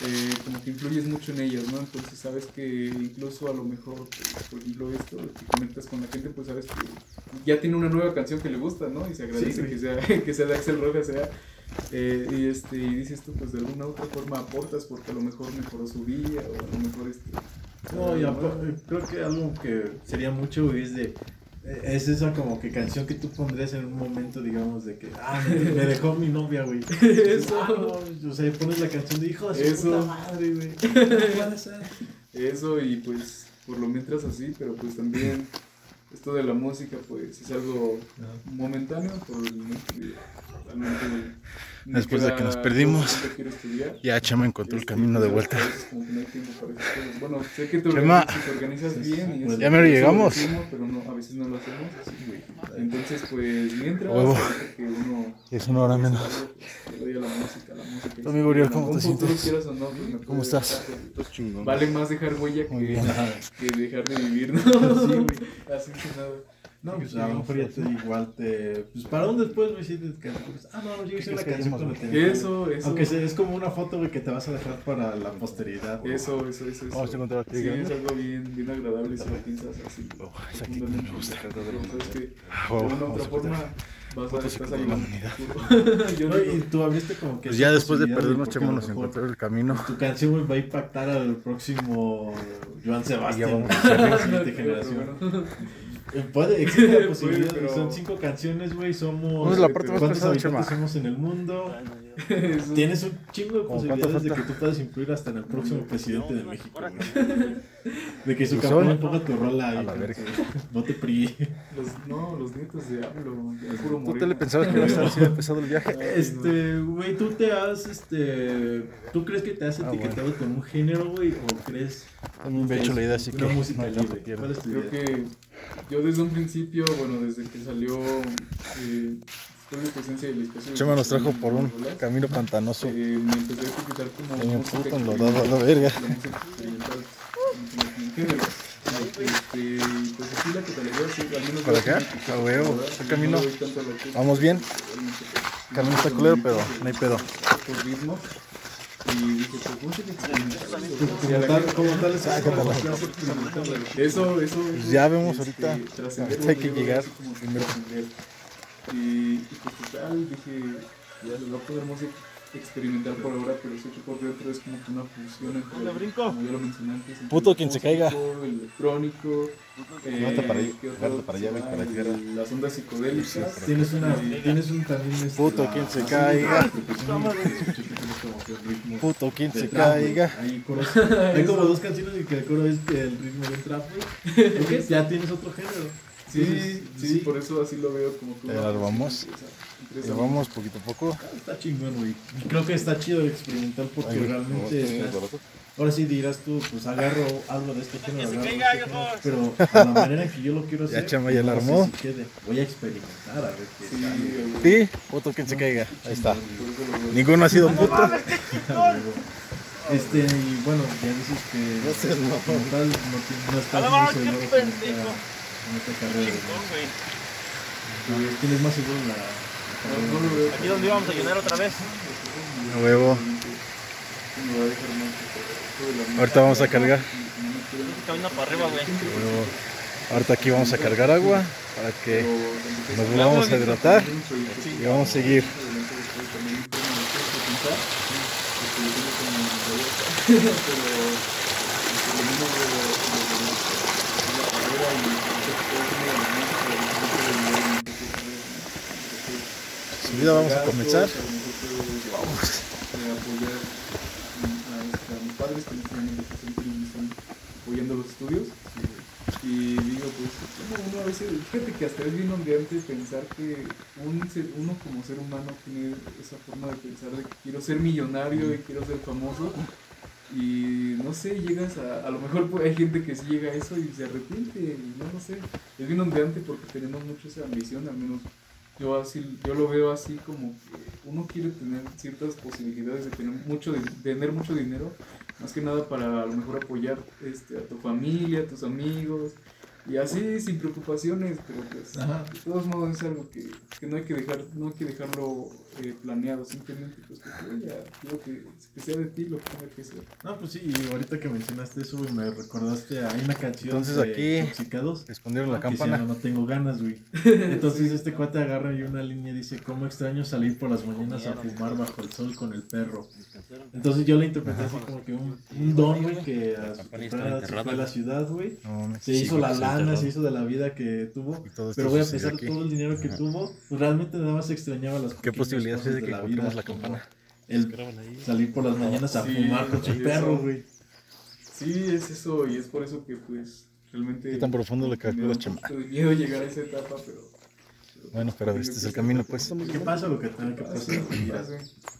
eh, como que influyes mucho en ellas, ¿no? Entonces sabes que incluso a lo mejor, por ejemplo, esto, que conectas con la gente, pues sabes que ya tiene una nueva canción que le gusta, ¿no? Y se agradece Sí, que, sea, [LAUGHS] que sea de Axel Rojas, sea. eh, y, este, y dices tú, pues de alguna u otra forma aportas porque a lo mejor mejoró su día o a lo mejor este... No, y creo que algo que sería mucho, es de... Es esa como que canción que tú pondrías en un momento, digamos, de que, ah, me, me dejó mi novia, güey. [LAUGHS] Eso. Ah, no, o sea, pones la canción de hijo de Eso. puta madre, güey. [LAUGHS] Eso y pues por lo mientras así, pero pues también esto de la música pues es algo momentáneo por el momento realmente me Después de que nos perdimos. ya Chema encontró el Este, camino de vuelta. Bueno, sé que te Chema. organizas, te organizas bien y eso- Ya mero llegamos. decimos, pero no, a veces no lo hacemos. así, güey. Entonces pues mientras Es una hora menos. Amigo Uriel, ¿cómo te futuro sientes? quieras o no, me ¿Cómo estás? Vale más dejar huella [LAUGHS] que, dejar de vivir, ¿no? [LAUGHS] Así que nada. No, pues a lo mejor ya te igual te... Pues para un después, güey, sí te... que- pues, Ah, no, yo hice una canción con la que... Eso, eso. Aunque sea- es como una foto, güey, que te vas a dejar para la posteridad. Eso, eso, eso. eso. Vamos a encontrar Sí, es algo bien, bien agradable si lo piensas así. Oh, me gusta. Sabes que de vamos otra a forma encontrar. vas a de. [LAUGHS] Yo No, y tú abriste como que... Pues ya después de perdernos, a nos encontró el camino. Tu canción, güey, va a impactar al próximo Joan Sebastián. vamos güey, a a [LAUGHS] la no siguiente [LAUGHS] creo, generación. Puede, existe la [LAUGHS] Puede, posibilidad, pero- son cinco canciones, güey, somos... ¿Cómo es la parte más ¿Cuántos habitantes somos en el mundo? [LAUGHS] Eso. Tienes un chingo de ¿Cómo cuánto posibilidades de que tú puedas influir hasta en el próximo presidente de México, güey. De que su ¿Y campaña son? ponga tu rola ahí. A la verga. tu- Vote PRI. Los, no, los nietos de AMLO, el puro ¿Tú te le pensabas que iba a estar así de pesado el viaje? Este, güey, tú te has, este... ¿Tú crees que te has Ah, etiquetado con un género, güey? ¿O crees me he hecho la idea, así que no música hay tanto libre? pierde. ¿Cuál es tu Creo idea? que yo desde un principio, bueno, desde que salió eh, Chema nos trajo por un camino pantanoso. eh, me empecé a escuchar como Ay, puto la verga. Este, y pues así la al menos ¿Para acá? A huevo, el camino. ¿Vamos bien? pues, Camino está culero, pero no hay pedo. Por ritmos. Y dije, pues. Eso, eso. Pues ya vemos este, ahorita. Ahorita hay que llegar trascender. Y, y pues total, dije, ya poner música experimental por ahora, pero que por dentro es como que una fusión entre, como ya lo mencioné antes, entre Puto el quien se caiga. el electrónico, eh, Agárrate para ahí, ¿qué otro? para allá, para la tierra. Las ondas psicodélicas. Tienes una, tienes un también este, Puto la- quien se la- caiga. el ritmo Puto, quien se caiga. [LAUGHS] Hay, coros- hay como dos canciones y que el coro es que el ritmo de un trap, güey. [LAUGHS] Ya tienes otro género. Sí, sí, por eso así lo veo como que... Ya lo vamos. Empresa- Ya vamos poquito a poco. Está chingón, güey. Y Creo que está chido experimentar porque realmente estás- Ahora sí dirás tú, pues agarro algo de este género, agarro de este género, pero a la manera en que yo lo quiero hacer, Ya Chama ya la no sé armó. si quede. Voy a experimentar a ver qué Sí, tal. quien se caiga. Ahí está. Ninguno ha sido puto. Este, y bueno, ya dices que No tal no, con esta carrera. güey. A ver, ¿Quién es más seguro en la, la. Aquí donde íbamos a llenar otra vez. A huevo. Ahorita vamos a cargar. Camino para arriba, güey. A huevo. Ahorita aquí vamos a cargar agua para que nos volvamos a hidratar y vamos a seguir. Subida vamos a comenzar. Vamos. a, mis padres que están apoyando los estudios. Y digo, pues, uno a veces, fíjate que hasta es bien ondeante pensar que un ser- uno como ser humano tiene esa forma de pensar de que quiero ser millonario y quiero ser famoso. Y no sé, llegas a. A lo mejor pues, hay gente que sí llega a eso y se arrepiente, y no lo sé. Es bien ondeante porque tenemos mucho esa ambición, al menos yo así yo lo veo así como que uno quiere tener ciertas posibilidades de tener mucho di- tener mucho dinero más que nada para a lo mejor apoyar este a tu familia a tus amigos y así sin preocupaciones pero pues Ajá. de todos modos es algo que, que no hay que dejar no hay que dejarlo eh, planeado simplemente pues que fluya, digo que, que sea de ti lo que tenga que ser No, pues sí, y ahorita que mencionaste eso, me recordaste, hay una canción Entonces de aquí- Intoxicados Respondieron la se llama campana. No tengo ganas, güey. [LAUGHS] Entonces este cuate agarra y una línea dice, ¿cómo extraño salir por las mañanas a fumar bajo el sol con el perro? Entonces yo la interpreté así como que un, un don, güey, que a su edad se fue a la ciudad, güey. No. Se Sí, hizo la se lana, se hizo de la vida que tuvo. Pero, güey, a pesar todo el dinero que Ajá. tuvo, pues realmente nada más extrañaba las ¿Qué posibilidades cosas hay de que vida, la campana? El salir por las mañanas a Sí, fumar con su perro, güey. sí es eso y es por eso que pues realmente ¿Qué tan profundo da calculas, de miedo llegar a esa etapa pero Bueno, pero este es el camino, pues. Que pasa lo que tenga que pasar.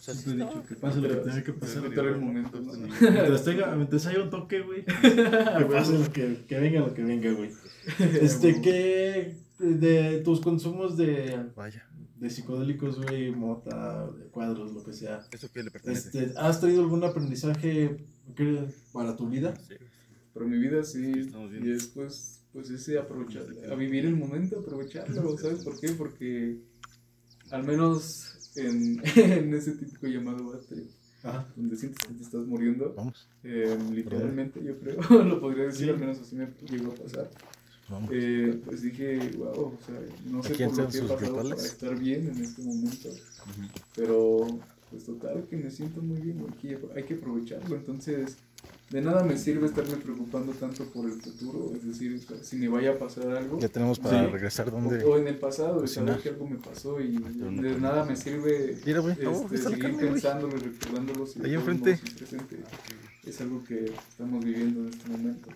Siempre he dicho que pase lo que tenga que pasar. El momento, [LAUGHS] ¿no? Mientras, tenga, mientras haya un toque, güey. [LAUGHS] Que pase lo que, que venga lo que venga, güey. [LAUGHS] Este, ¿qué de tus consumos de, Vaya. De psicodélicos, güey, mota, de cuadros, lo que sea? ¿Eso qué le pertenece? Este, ¿Has traído algún aprendizaje que- para tu vida? Pero mi vida sí, estamos bien. y después, pues ese aprovechar, a vivir el momento, aprovecharlo, ¿sabes por qué? Porque al menos en, [LAUGHS] en ese típico llamado Ajá. donde sientes que te estás muriendo, Vamos, eh, literalmente yo creo, [LAUGHS] lo podría decir, Sí. al menos así me llegó a pasar. Eh, pues dije, wow, o sea, no sé ¿A quién por lo que he pasado para estar bien en este momento, pero pues total que me siento muy bien, hay que, hay que aprovecharlo, entonces de nada me sirve estarme preocupando tanto por el futuro, es decir, si me vaya a pasar algo, Ya tenemos para Sí. regresar donde. o en el pasado, cocinar. saber que algo me pasó y de nada me sirve Mira, güey. este, Oh, seguir carne, pensándolo y recordándolo si Ahí enfrente. presente es algo que estamos viviendo en este momento.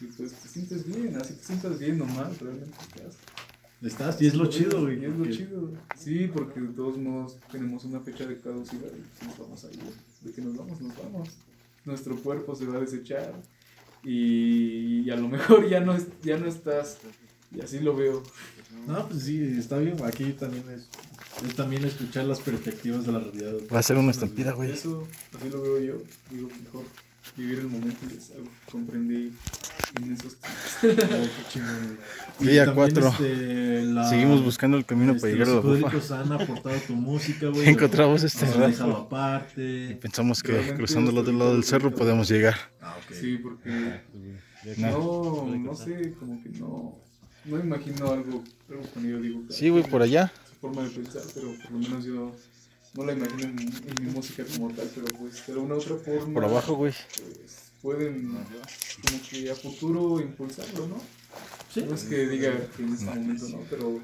Y pues te sientes bien, así te sientas bien nomás, realmente estás. Estás, y es lo chido, güey. Y es lo porque- chido. Sí, porque de todos modos tenemos una fecha de caducidad y pues nos vamos a ir. De que nos vamos, nos vamos. Nuestro cuerpo se va a desechar y, y a lo [LAUGHS] mejor ya no, es, ya no estás. Y así lo veo. No, pues sí, está bien. Aquí también es, es también escuchar las perspectivas de la realidad. Va a ser una estampida, güey. Eso, así lo veo yo. Digo, mejor vivir el momento y es algo que comprendí en esos [LAUGHS] tiempos. Y Día también, cuatro. este, la- Seguimos buscando el camino este, para llegar a la psicodélicos han aportado tu música, güey. [LAUGHS] Encontramos este rato. aparte. Pensamos que cruzando el otro lado del cerro podemos llegar. Ah, ok. Sí, porque No. no, no sé, como que no, no imagino algo, algo cuando yo digo. Sí, güey, por allá. Su forma de pensar, pero por lo menos yo no la imagino en, en mi música como tal, pero pues de alguna otra forma. Por abajo, güey. Pues pueden como que a futuro impulsarlo, ¿no? Sí. No es que diga que en este momento no, pero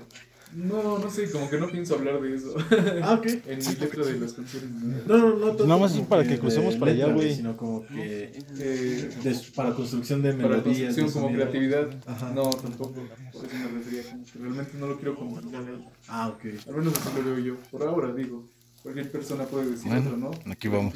No, no sé, como que no pienso hablar de eso. Ah, ok. [LAUGHS] en mi letra de las canciones. ¿no? No, no, no. tanto Nada más es para que que crucemos para allá, güey. Sino como que. Eh, de- para construcción de para melodías. construcción de como sonido. creatividad. Ajá. No, tampoco. Por eso me refería como que realmente no lo quiero compartir. Ah, ok. Al menos así lo veo yo. Por ahora digo. Cualquier persona puede decir Bueno, otro, ¿no? aquí vamos.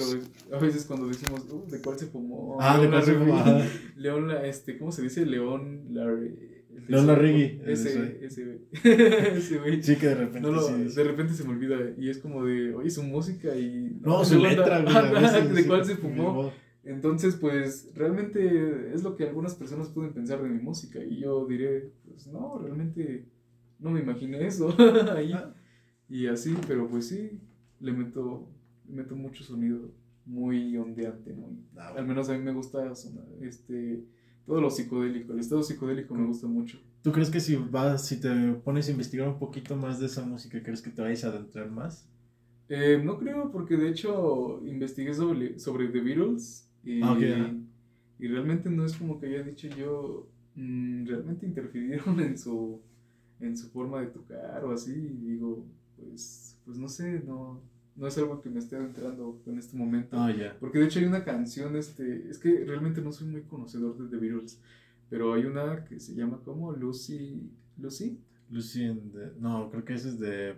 A veces cuando decimos, uh, ¿de cuál se fumó? Ah, de León cuál se fumó, ajá. [LAUGHS] León, la- este, ¿cómo se dice? León Larregui. León Larregui, Ese, ese. ese, güey. [LAUGHS] ese, güey. Sí, que de repente. No, lo- sí. de repente se me olvida y es como de, oye, su música y... No, su ¿de letra, güey. [LAUGHS] ¿De cuál se fumó? Entonces, pues, realmente es lo que algunas personas pueden pensar de mi música y yo diré, pues, no, realmente no me imaginé eso ahí. Ah. Y así, pero pues sí, le meto, le meto mucho sonido muy ondeante, muy- Ah, al menos a mí me gusta sonar, este, todo lo psicodélico, el estado psicodélico me gusta mucho. ¿Tú crees que si vas, si te pones a investigar un poquito más de esa música, crees que te vayas a adentrar más? Eh, no creo, porque de hecho investigué sobre, sobre The Beatles y, Ah, ok, ajá. y realmente no es como que haya dicho yo, mm, realmente interfirieron [LAUGHS] en su, en su forma de tocar o así, y digo, pues, pues no sé, no, no es algo que me esté adentrando en este momento. Ah, ya. Porque de hecho hay una canción, este, es que realmente no soy muy conocedor de The Beatles, pero hay una que se llama como Lucy, Lucy, Lucy and the... No, creo que ese es de... de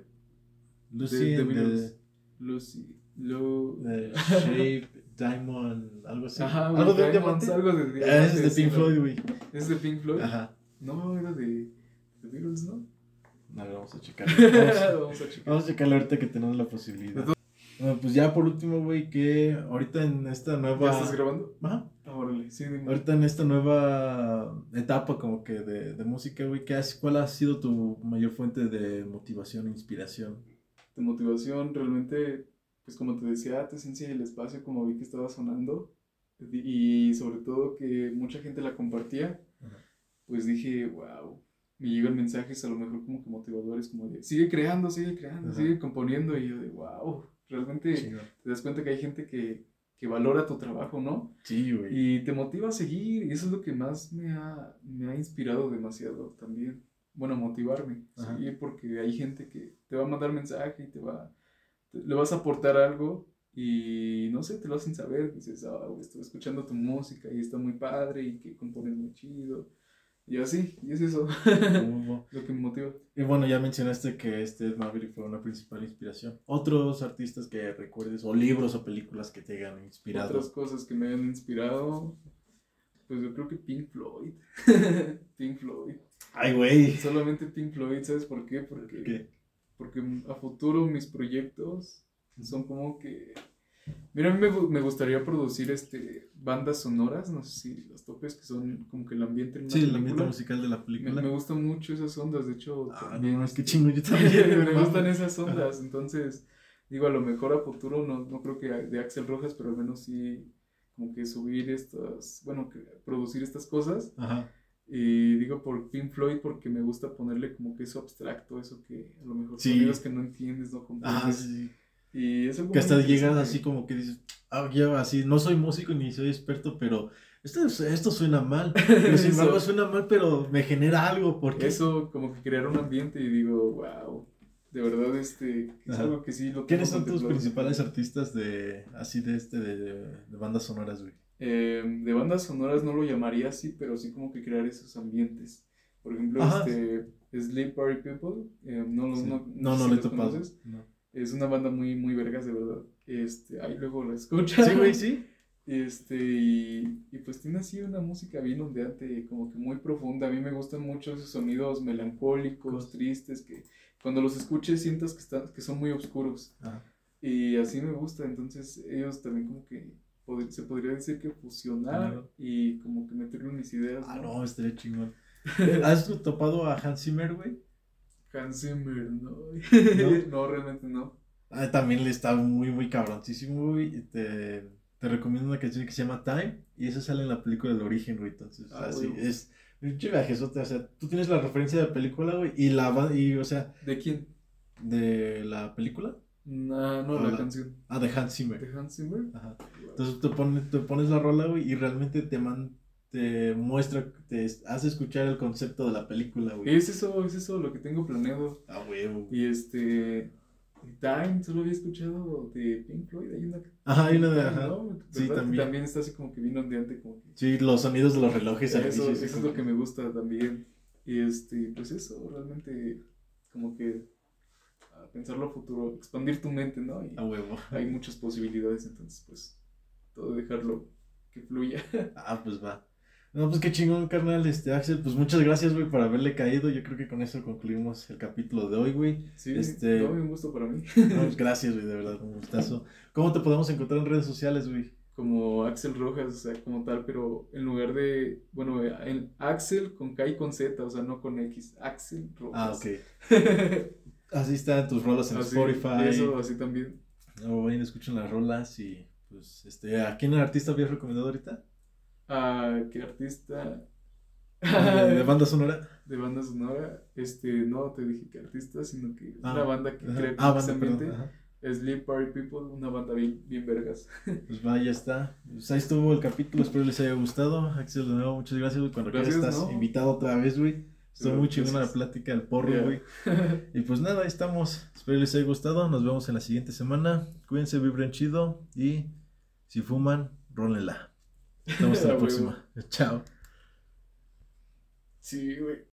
Lucy The and Beatles. Lucy, Lu... the, the [LAUGHS] Shape, Diamond, algo así. Ajá, algo de un Diamonds, diamante. algo de Ah, diamantes, ese es de Pink. Floyd, güey. ¿Es de Pink Floyd? Ajá. No, era de The Beatles, ¿no? A ver, vamos a checar. Vamos, [LAUGHS] Vamos a checarlo ahorita que tenemos la posibilidad. Bueno, pues ya por último, güey, que ahorita en esta ¿Ya nueva... estás grabando? Ajá. Ah, órale, sí, dime. Ahorita en esta nueva etapa como que de, de música, güey, ¿qué has- ¿cuál ha sido tu mayor fuente de motivación e inspiración? De motivación, realmente, pues como te decía, te esencia el espacio, como vi que estaba sonando, y sobre todo que mucha gente la compartía, Ajá. pues dije, wow, me llegan mensajes a lo mejor como que motivadores, como de, sigue creando, sigue creando, Ajá. sigue componiendo, y yo de, wow, realmente te das cuenta que hay gente que, que valora tu trabajo, ¿no? Sí, güey. Y te motiva a seguir, y eso es lo que más me ha, me ha inspirado demasiado también. Bueno, motivarme, seguir, porque hay gente que te va a mandar mensaje y te va, te- le vas a aportar algo y no sé, te lo hacen saber, dices, ah, güey, estoy escuchando tu música y está muy padre y que compones muy chido. Y así, y es eso [LAUGHS] lo que me motiva. Y bueno, ya mencionaste que este Ed Maverick fue una principal inspiración. ¿Otros artistas que recuerdes, o libros o películas que te hayan inspirado? Otras cosas que me han inspirado, pues yo creo que Pink Floyd. [LAUGHS] Pink Floyd. Ay, güey. Solamente Pink Floyd, ¿sabes por qué? Porque, ¿Qué? porque a futuro mis proyectos son como que... Mira, a mí me, me gustaría producir este, bandas sonoras, no sé si las topes, que son como que el ambiente en Sí, el ambiente musical de la película. me gustan mucho esas ondas, de hecho... Ah, también, no, es que este, chingo, yo también. [LAUGHS] me gustan esas ondas, entonces digo, a lo mejor a futuro, no, no creo que de Axel Rojas, pero al menos sí como que subir estas, bueno, que producir estas cosas. Ajá. Y digo por Pink Floyd porque me gusta ponerle como que eso abstracto, eso que a lo mejor Sí. sonidos que no entiendes, no comprendes. Ajá, sí. Y como Que hasta llegas así como que dices, ah, ya así, no soy músico ni soy experto, pero esto, esto suena mal. [LAUGHS] Pero sin embargo suena mal, pero me genera algo, porque Eso como que crear un ambiente y digo, wow, de verdad este es Ajá. algo que sí lo ¿Quiénes son tus principales artistas de así de este de, de bandas sonoras, güey? Eh, de bandas sonoras no lo llamaría así, pero sí como que crear esos ambientes. Por ejemplo, Ajá. este Sleep Party People, eh, no, Sí. no, lo he topado. No. Es una banda muy, muy vergas, de verdad. Este, ahí luego la escuchas. Sí, güey, sí. [LAUGHS] Este, y, y pues tiene así una música bien ondeante, como que muy profunda. A mí me gustan mucho esos sonidos melancólicos, tristes, que cuando los escuches sientas que, están, que son muy oscuros. Ajá. Y así me gusta, entonces ellos también como que pod- se podría decir que fusionar Claro. y como que meterle mis ideas. Ah, ¿no? no, estaría chingón. [LAUGHS] ¿Has topado a Hans Zimmer, güey? Hans Zimmer, no. ¿No? [LAUGHS] no, realmente no. Ah, también le está muy, muy cabroncísimo, güey. y Te, te recomiendo una canción que se llama Time. Y eso sale en la película del origen, güey. Entonces, Ah, así güey. es. Pinche viajezote, o sea, tú tienes la referencia de la película, güey. Y la va- y, o sea, ¿De quién? de la película. No, no, Ah, la la- canción. Ah, de Hans Zimmer. ¿De Hans Zimmer? Ajá. Entonces te pones, te pones la rola, güey, y realmente te, man, te muestra, te hace escuchar el concepto de la película, güey. Es eso, es eso lo que tengo planeado. Ah, huevo. Y este. Time, solo había escuchado de Pink Floyd. Hay una. Ajá, hay una de. Ajá. ¿no? Sí, también. También está así como que bien ondeante, como que. Sí, los sonidos de los relojes Eso, eso es lo que me gusta también. Y este, pues eso, realmente, como que a pensarlo a futuro, expandir tu mente, ¿no? Y A huevo. hay muchas posibilidades, entonces, pues, todo dejarlo que fluya. Ah, pues va. No, pues qué chingón, carnal, este, Axel, pues muchas gracias, güey, por haberle caído. Yo creo que con eso concluimos el capítulo de hoy, güey. Sí, Este- no, un gusto para mí. No, pues, gracias, güey, de verdad, un gustazo. ¿Cómo te podemos encontrar en redes sociales, güey? Como Axel Rojas, o sea, como tal, pero en lugar de, bueno, en Axel con K y con Z, o sea, no con X, Axel Ah, Rojas. ok. [LAUGHS] Así están tus rolas en Así, Spotify. Eso, así también. O vayan, escuchen las rolas y, pues, este, ¿a quién artista habías recomendado ahorita? Ah, ¿qué artista? [LAUGHS] De, de banda sonora. de banda sonora, este, no te dije que artista, sino que es Ah, una banda que crea Ah, precisamente. Sleep Party People, una banda bien, bien vergas. [LAUGHS] Pues va, ya está. Pues ahí estuvo el capítulo, espero les haya gustado. Axel, de nuevo, muchas gracias, güey. Cuando quieras estás ¿no? invitado otra vez, güey. Estuvo Sí, muy chingona la plática del porro, Ya. güey. [LAUGHS] Y pues nada, ahí estamos. Espero les haya gustado. Nos vemos en la siguiente semana. Cuídense, vibren chido. Y si fuman, rólenla. Nos vemos la [LAUGHS] próxima. Chao. Sí, güey.